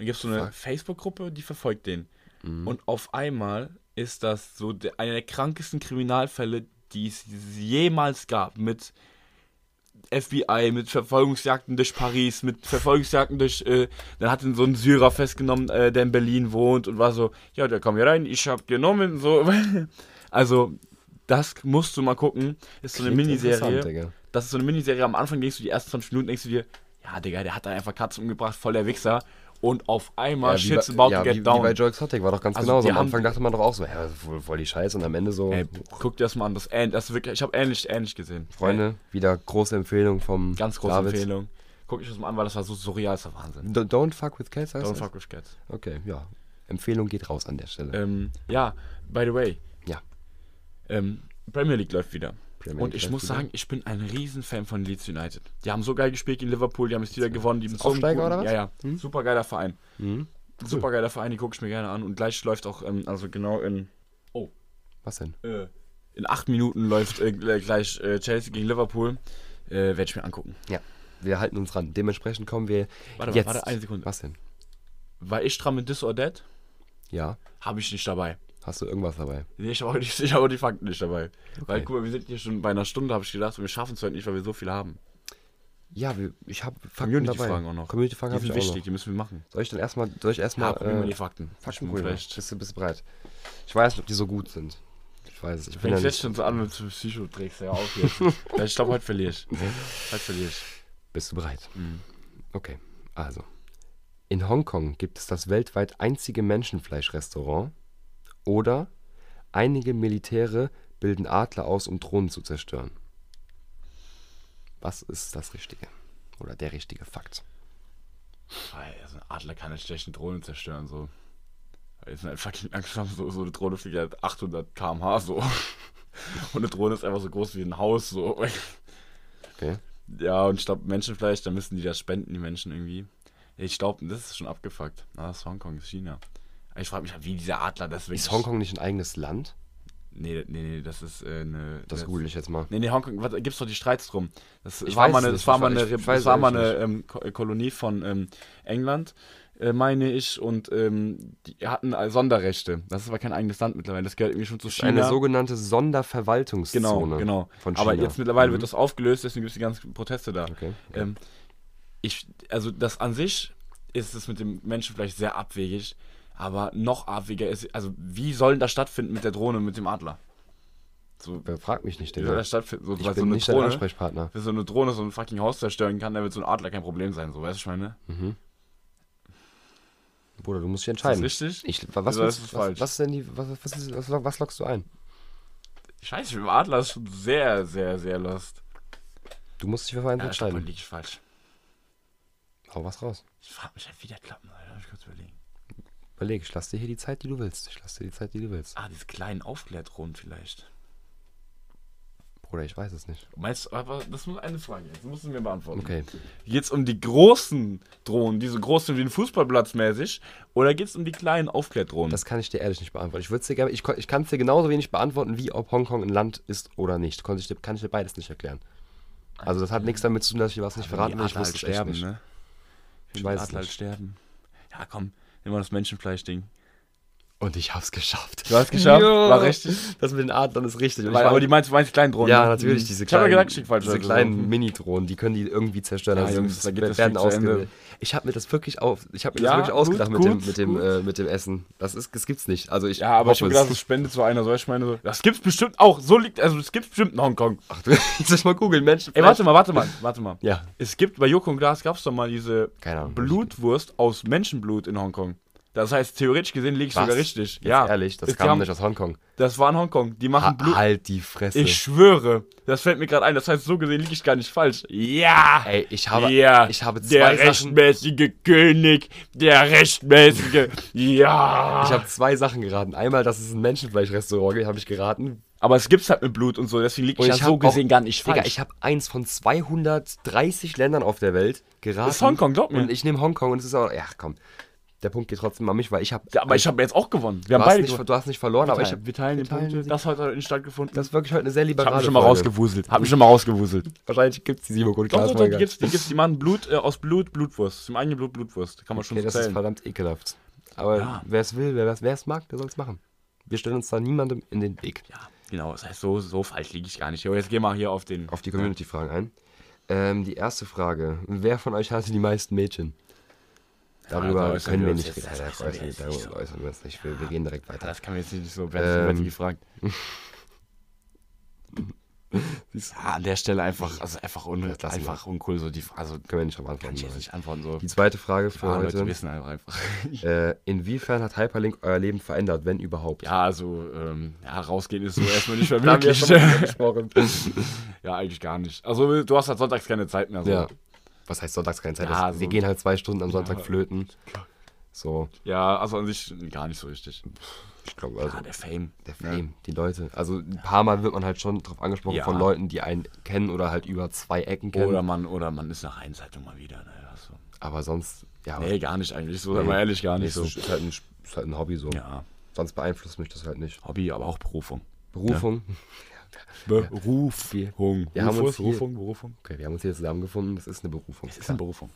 Und gibt so eine. Facebook-Gruppe, die verfolgt den. Mhm. Und auf einmal ist das so der, einer der krankesten Kriminalfälle, die es jemals gab. Mit FBI, mit Verfolgungsjagden durch Paris, mit Verfolgungsjagden durch. Äh, dann hat ihn so ein Syrer festgenommen, äh, der in Berlin wohnt und war so: Ja, der kommt hier rein, ich hab genommen. So. Also, das musst du mal gucken. Ist so eine Klingt Miniserie. Das ist so eine Miniserie. Am Anfang denkst du die ersten 20 Minuten, denkst du dir: Ja, Digga, der hat da einfach Katzen umgebracht, voll der Wichser. Und auf einmal, wie shit's bei- about ja, to get wie, down. Wie bei Joe Exotic war doch ganz Also, genauso. Am Anfang dachte man doch auch so, ja, voll, voll die Scheiße und am Ende so. Ey, guck dir das mal an. Das, ähn- das ist wirklich, ich habe ähnlich, ähnlich gesehen. Freunde, wieder große Empfehlung vom Ey, ganz große David. Empfehlung. Guck ich das mal an, weil das war so surreal, ist der Wahnsinn. D don't fuck with cats, heißt Don't das? fuck with cats. Okay, ja. Empfehlung geht raus an der Stelle. Ähm, ja, by the way. Ja. Ähm, Premier League läuft wieder. Premier Und League ich läuft muss sagen, ich bin ein Riesenfan von Leeds United. Die haben so geil gespielt gegen Liverpool, die haben jetzt wieder gewonnen. Die sind Aufsteiger oder was? Ja, ja. Hm? Super geiler Verein. Mhm. Super geiler Verein, die gucke ich mir gerne an. Und gleich läuft auch, ähm, also genau in, Was denn? äh, in acht Minuten läuft äh, gleich äh, Chelsea gegen Liverpool. Äh, Werde ich mir angucken. Wir halten uns ran. Dementsprechend kommen wir Warte, jetzt. warte, eine Sekunde. Was denn? War ich dran mit This or That? Ja. Habe ich nicht dabei. Hast du irgendwas dabei? Nee, ich habe auch, ich habe auch die Fakten nicht dabei. Weil, Okay. guck mal, wir sind hier schon bei einer Stunde, habe ich gedacht, und wir schaffen es heute nicht, weil wir so viel haben. Ja, wir, ich habe Fakten Community-Fragen auch noch. Community-Fragen Die habe sind ich auch wichtig, noch. die müssen wir machen. Soll ich dann erstmal, soll ich erstmal, Ja, mal äh, die Fakten. Fakten probieren? vielleicht. Bist du, bist du bereit? Ich weiß nicht, ob die so gut sind. Ich weiß es. Ich bin ja jetzt schon so an mit Psychoträgst, ja auf jetzt. Ich glaube, heute verliere ich. Heute verliere ich. bist du bereit? Mhm. Okay, also. In Hongkong gibt es das weltweit einzige Menschenfleischrestaurant oder einige Militäre bilden Adler aus, um Drohnen zu zerstören. Was ist das Richtige? Oder der richtige Fakt? Also ein Adler kann eine schlechte Drohne zerstören, so. Jetzt halt fucking haben, so, so eine Drohne fliegt halt 800 km/h so. Und eine Drohne ist einfach so groß wie ein Haus. So. Okay. Ja, und ich glaube, Menschenfleisch, da müssen die das spenden, die Menschen irgendwie. Ich glaube, das ist schon abgefuckt. Na, das ist Hongkong, das ist China. Ich frage mich, wie dieser Adler das wirklich. Ist Hongkong nicht ein eigenes Land? Nee, nee, nee, das ist äh, eine. Das google ich jetzt mal. Nee, nee, Hongkong, was, gibt's doch die Streits drum. Das Ich war mal eine, das war mal eine, ich das war mal eine ähm, Ko- äh, Kolonie von ähm, England, äh, meine ich, und ähm, die hatten Sonderrechte. Das ist aber kein eigenes Land mittlerweile. Das gehört irgendwie schon zu China. Eine sogenannte Sonderverwaltungszone. genau, genau. Von aber China. jetzt mittlerweile Mhm. wird das aufgelöst, deswegen gibt es die ganzen Proteste da. Okay. Ähm, ich, also das an sich ist es mit dem Menschen vielleicht sehr abwegig, aber noch abwegiger ist, also wie soll denn das stattfinden mit der Drohne, mit dem Adler? So, Wer fragt mich nicht, wie soll Digga? das stattfinden? So, Ich weil bin so eine nicht dein Drohne, Ansprechpartner. wenn so eine Drohne so ein fucking Haus zerstören kann, dann wird so ein Adler kein Problem sein, so, weißt du, ich meine? Mhm. Bruder, du musst dich Ist das entscheiden. richtig? Ich, was, Oder willst- ist es was, falsch? was ist denn die, was, was, ist, was, was lockst du ein? Scheiße, mit dem Adler ist schon sehr, sehr, sehr lost. Du musst dich für eins Ja, entscheiden. liege ich falsch. Hau was raus. Ich frage mich halt, wie der klappen soll, darf ich kurz überlegen. Überleg, ich lass dir hier die Zeit, die du willst. Ich lass dir die Zeit, die du willst. Ah, diese kleinen Aufklärdrohnen vielleicht. Bruder, ich weiß es nicht. Meinst aber das muss eine Frage jetzt, das musst du mir beantworten. Okay. Geht es um die großen Drohnen, die so groß sind wie ein Fußballplatz mäßig, oder geht es um die kleinen Aufklärdrohnen? Das kann ich dir ehrlich nicht beantworten. Ich dir ich, ich kann es dir genauso wenig beantworten, wie ob Hongkong ein Land ist oder nicht. Kann ich, dir- kann ich dir beides nicht erklären. Also das hat nichts damit zu tun, dass ich dir was nicht verraten will. Ich es echt nicht. ne? Ich Ich weiß es Adler nicht. sterben. Ja, komm, mal das Menschenfleisch-Ding. Und ich hab's geschafft. Du hast geschafft, Ja. war richtig. Das mit den Adlern ist richtig. War- aber die meinst, du meinst die kleinen Drohnen? ja, ne? natürlich, Mhm. diese Ich habe ja kleinen, gesagt, diese kleinen Mini-Drohnen, die können die irgendwie zerstören. Ja, also Jungs, da geht das werden ausgewählt. Ich habe mir das wirklich auf, ich habe mir Ja, das wirklich ausgedacht gut, mit dem, gut, mit dem, äh, mit dem Essen. Das ist, das gibt's nicht. Also ich Ja, aber ich habe gedacht, es spendet so einer. So, ich meine, so, das gibt's bestimmt auch. So liegt, also es gibt's bestimmt in Hongkong. Ach, du, ich soll mal googeln, Menschen. Ey, warte mal, warte mal, warte mal. Ja, Es gibt bei Joko und Glas gab's doch mal diese. Blutwurst aus Menschenblut in Hongkong. Das heißt, theoretisch gesehen liege ich Was? sogar richtig. Jetzt ja, ehrlich, das Die kam nicht aus Hongkong. das war in Hongkong. Die machen Ha, Blut. halt die Fresse. Ich schwöre, das fällt mir gerade ein. Das heißt, so gesehen liege ich gar nicht falsch. Ja! Ey, ich habe, ja, ich habe der zwei Sachen, rechtmäßige König, der rechtmäßige, ja. ich habe zwei Sachen geraten. Einmal, dass es ein Menschenfleischrestaurant gibt, habe ich geraten. aber es gibt's halt mit Blut und so, deswegen liege ich ich ja so hab auch- gesehen gar nicht falsch. Digga, ich habe eins von 230 Ländern auf der Welt geraten. das ist Hongkong, glaub mir. Und ich nehme Hongkong und es ist auch, ja komm, der Punkt geht trotzdem an mich, weil ich habe, ja, aber ich habe jetzt auch gewonnen. Wir du, haben hast beide nicht, du hast nicht verloren, aber ich wir habe, wir teilen wir teilen Punkte. die- Das hat heute nicht stattgefunden. das ist wirklich heute eine sehr ich liberale habe mich schon mal Folge. rausgewuselt. Hab mich schon mal rausgewuselt. Wahrscheinlich gibt es die Simon und Doch, Glas doch, doch, die gibt's, die gibt's, die machen Blut, äh, aus Blut, Blutwurst. Zum eigenen Blut, Blutwurst. Kann man schon Okay, so das ist zählen. verdammt ekelhaft. Aber Ja. wer es will, wer es mag, der soll es machen. Wir stellen uns da niemandem in den Weg. Ja, genau. Das heißt, so, so falsch liege ich gar nicht. Jo, jetzt geh mal hier auf den. Auf die Community-Fragen ein. Ähm, die erste Frage. Wer von euch hatte die meisten Mädchen? Darüber da äußern können wir nicht reden. das Ja, äußern äußern- jetzt Darüber nicht so. äußern wir uns nicht. Wir, wir gehen direkt Ja, weiter. Das kann man jetzt nicht so Ähm, ähm, gefragt. Ja, an der Stelle einfach, also einfach, un, Das einfach uncool, so die also Können wir nicht drauf kann antworten. ich jetzt nicht antworten. So. Die zweite Frage für Ja, Leute heute. wissen einfach. einfach. Äh, inwiefern hat Hyperlink euer Leben verändert, wenn überhaupt? Ja, also, ähm, ja, rausgehen ist so erstmal nicht mehr möglich. ja, eigentlich gar nicht. Also, du hast halt sonntags keine Zeit mehr. So. ja. Was heißt sonntags keine Zeit? Ja, Das- so- wir gehen halt zwei Stunden am Sonntag Ja. flöten. So, ja, also an sich gar nicht so richtig. ich glaube, also ja, der Fame. der? Fame, die Leute. Also ein paar Mal wird man halt schon drauf angesprochen Ja. von Leuten, die einen kennen oder halt über zwei Ecken kennen. Oder man, oder man ist nach Einzeitung mal wieder. Ne? So. aber sonst, ja. Nee, gar nicht eigentlich. So, Nee. nee. mal ehrlich, gar nee, nicht es so. ist, halt ein, ist halt ein Hobby so. Ja, Sonst beeinflusst mich das halt nicht. Hobby, aber auch Berufung. Berufung. Berufung. Wir haben uns hier- Berufung, Berufung. Okay, wir haben uns hier zusammengefunden. Das ist eine Berufung. Es ist eine Berufung.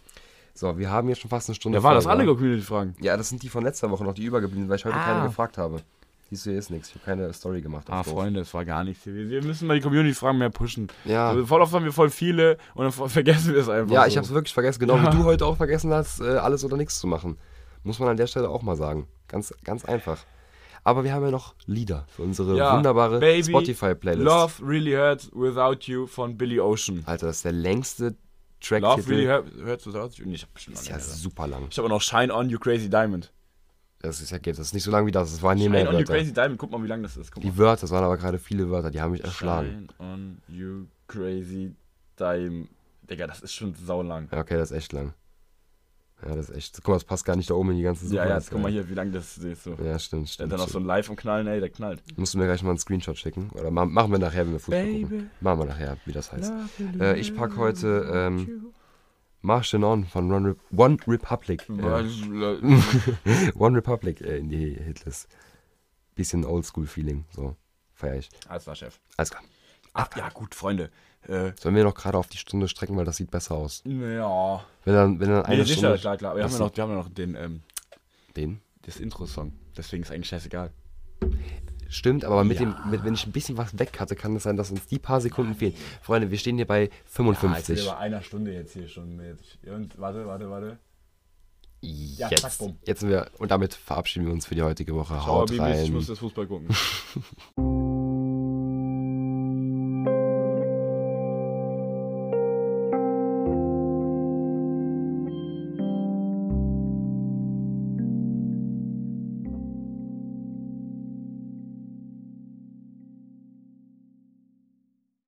So, wir haben hier schon fast eine Stunde. Ja, waren das alle wa? Community-Fragen? Ja, das sind die von letzter Woche noch, die übergeblieben, weil ich heute Ah. keine gefragt habe. Siehst du, hier ist nichts. Ich habe keine Story gemacht. Ah. Freunde, es war gar nichts. Wir wir müssen mal die Community-Fragen mehr pushen. Ja. Also, voll oft haben wir voll viele und dann ver- vergessen wir es einfach. Ja, so. ich habe es wirklich vergessen. Genau Ja. wie du heute auch vergessen hast, äh, alles oder nichts zu machen. Muss man an der Stelle auch mal sagen. Ganz, ganz einfach. Aber wir haben ja noch Lieder für unsere Ja, wunderbare Spotify-Playlist. Love Really Hurts Without You von Billy Ocean. Alter, das ist der längste Love Track-Titel. Really Hurt- Hurts Without You? Nee, ich hab bestimmt ist ja super lang. Ich habe auch noch Shine On You Crazy Diamond. Das ist ja geht. Das ist nicht so lang wie das. Waren nie Shine mehr On You Wörter. Crazy Diamond, guck mal, wie lang das ist. Guck mal. Die Wörter, das waren aber gerade viele Wörter, die haben mich erschlagen. Shine On You Crazy Diamond. Digga, das ist schon saulang. Ja, okay, das ist echt lang. Ja, das ist echt. Guck mal, das passt gar nicht da oben in die ganze Suche. Ja, ja, jetzt guck mal hier, wie lange das siehst du. Ja, stimmt, stimmt. dann noch so ein Live und Knallen, ey, der knallt. Musst du mir gleich mal einen Screenshot schicken? Oder ma machen wir nachher, wenn wir Fußball gucken. Machen wir nachher, wie das heißt. Äh, ich pack heute, ähm, March On von One, Re One Republic. Äh, One Republic äh, in die Hitlist. Bisschen Oldschool-Feeling, so. Feier ich. Alles klar, Chef. Alles klar. Ach ja, gut, Freunde. Äh, Sollen wir noch gerade auf die Stunde strecken, weil das sieht besser aus. ja. Wenn dann, wenn dann Nee, eine sicher, Stunde. klar, klar. Aber wir haben, ja noch, wir haben ja noch den, ähm, Den? das Intro-Song. Deswegen ist eigentlich scheißegal. Stimmt, aber mit Ja. dem, mit, wenn ich ein bisschen was weg hatte, kann es sein, dass uns die paar Sekunden fehlen. Freunde, wir stehen hier bei 55. bei einer Stunde jetzt hier schon mit. Und, warte, warte, warte. Ja, jetzt, zack, bumm. jetzt sind wir, und damit verabschieden wir uns für die heutige Woche. Ciao, Haut ich rein. muss das Fußball gucken.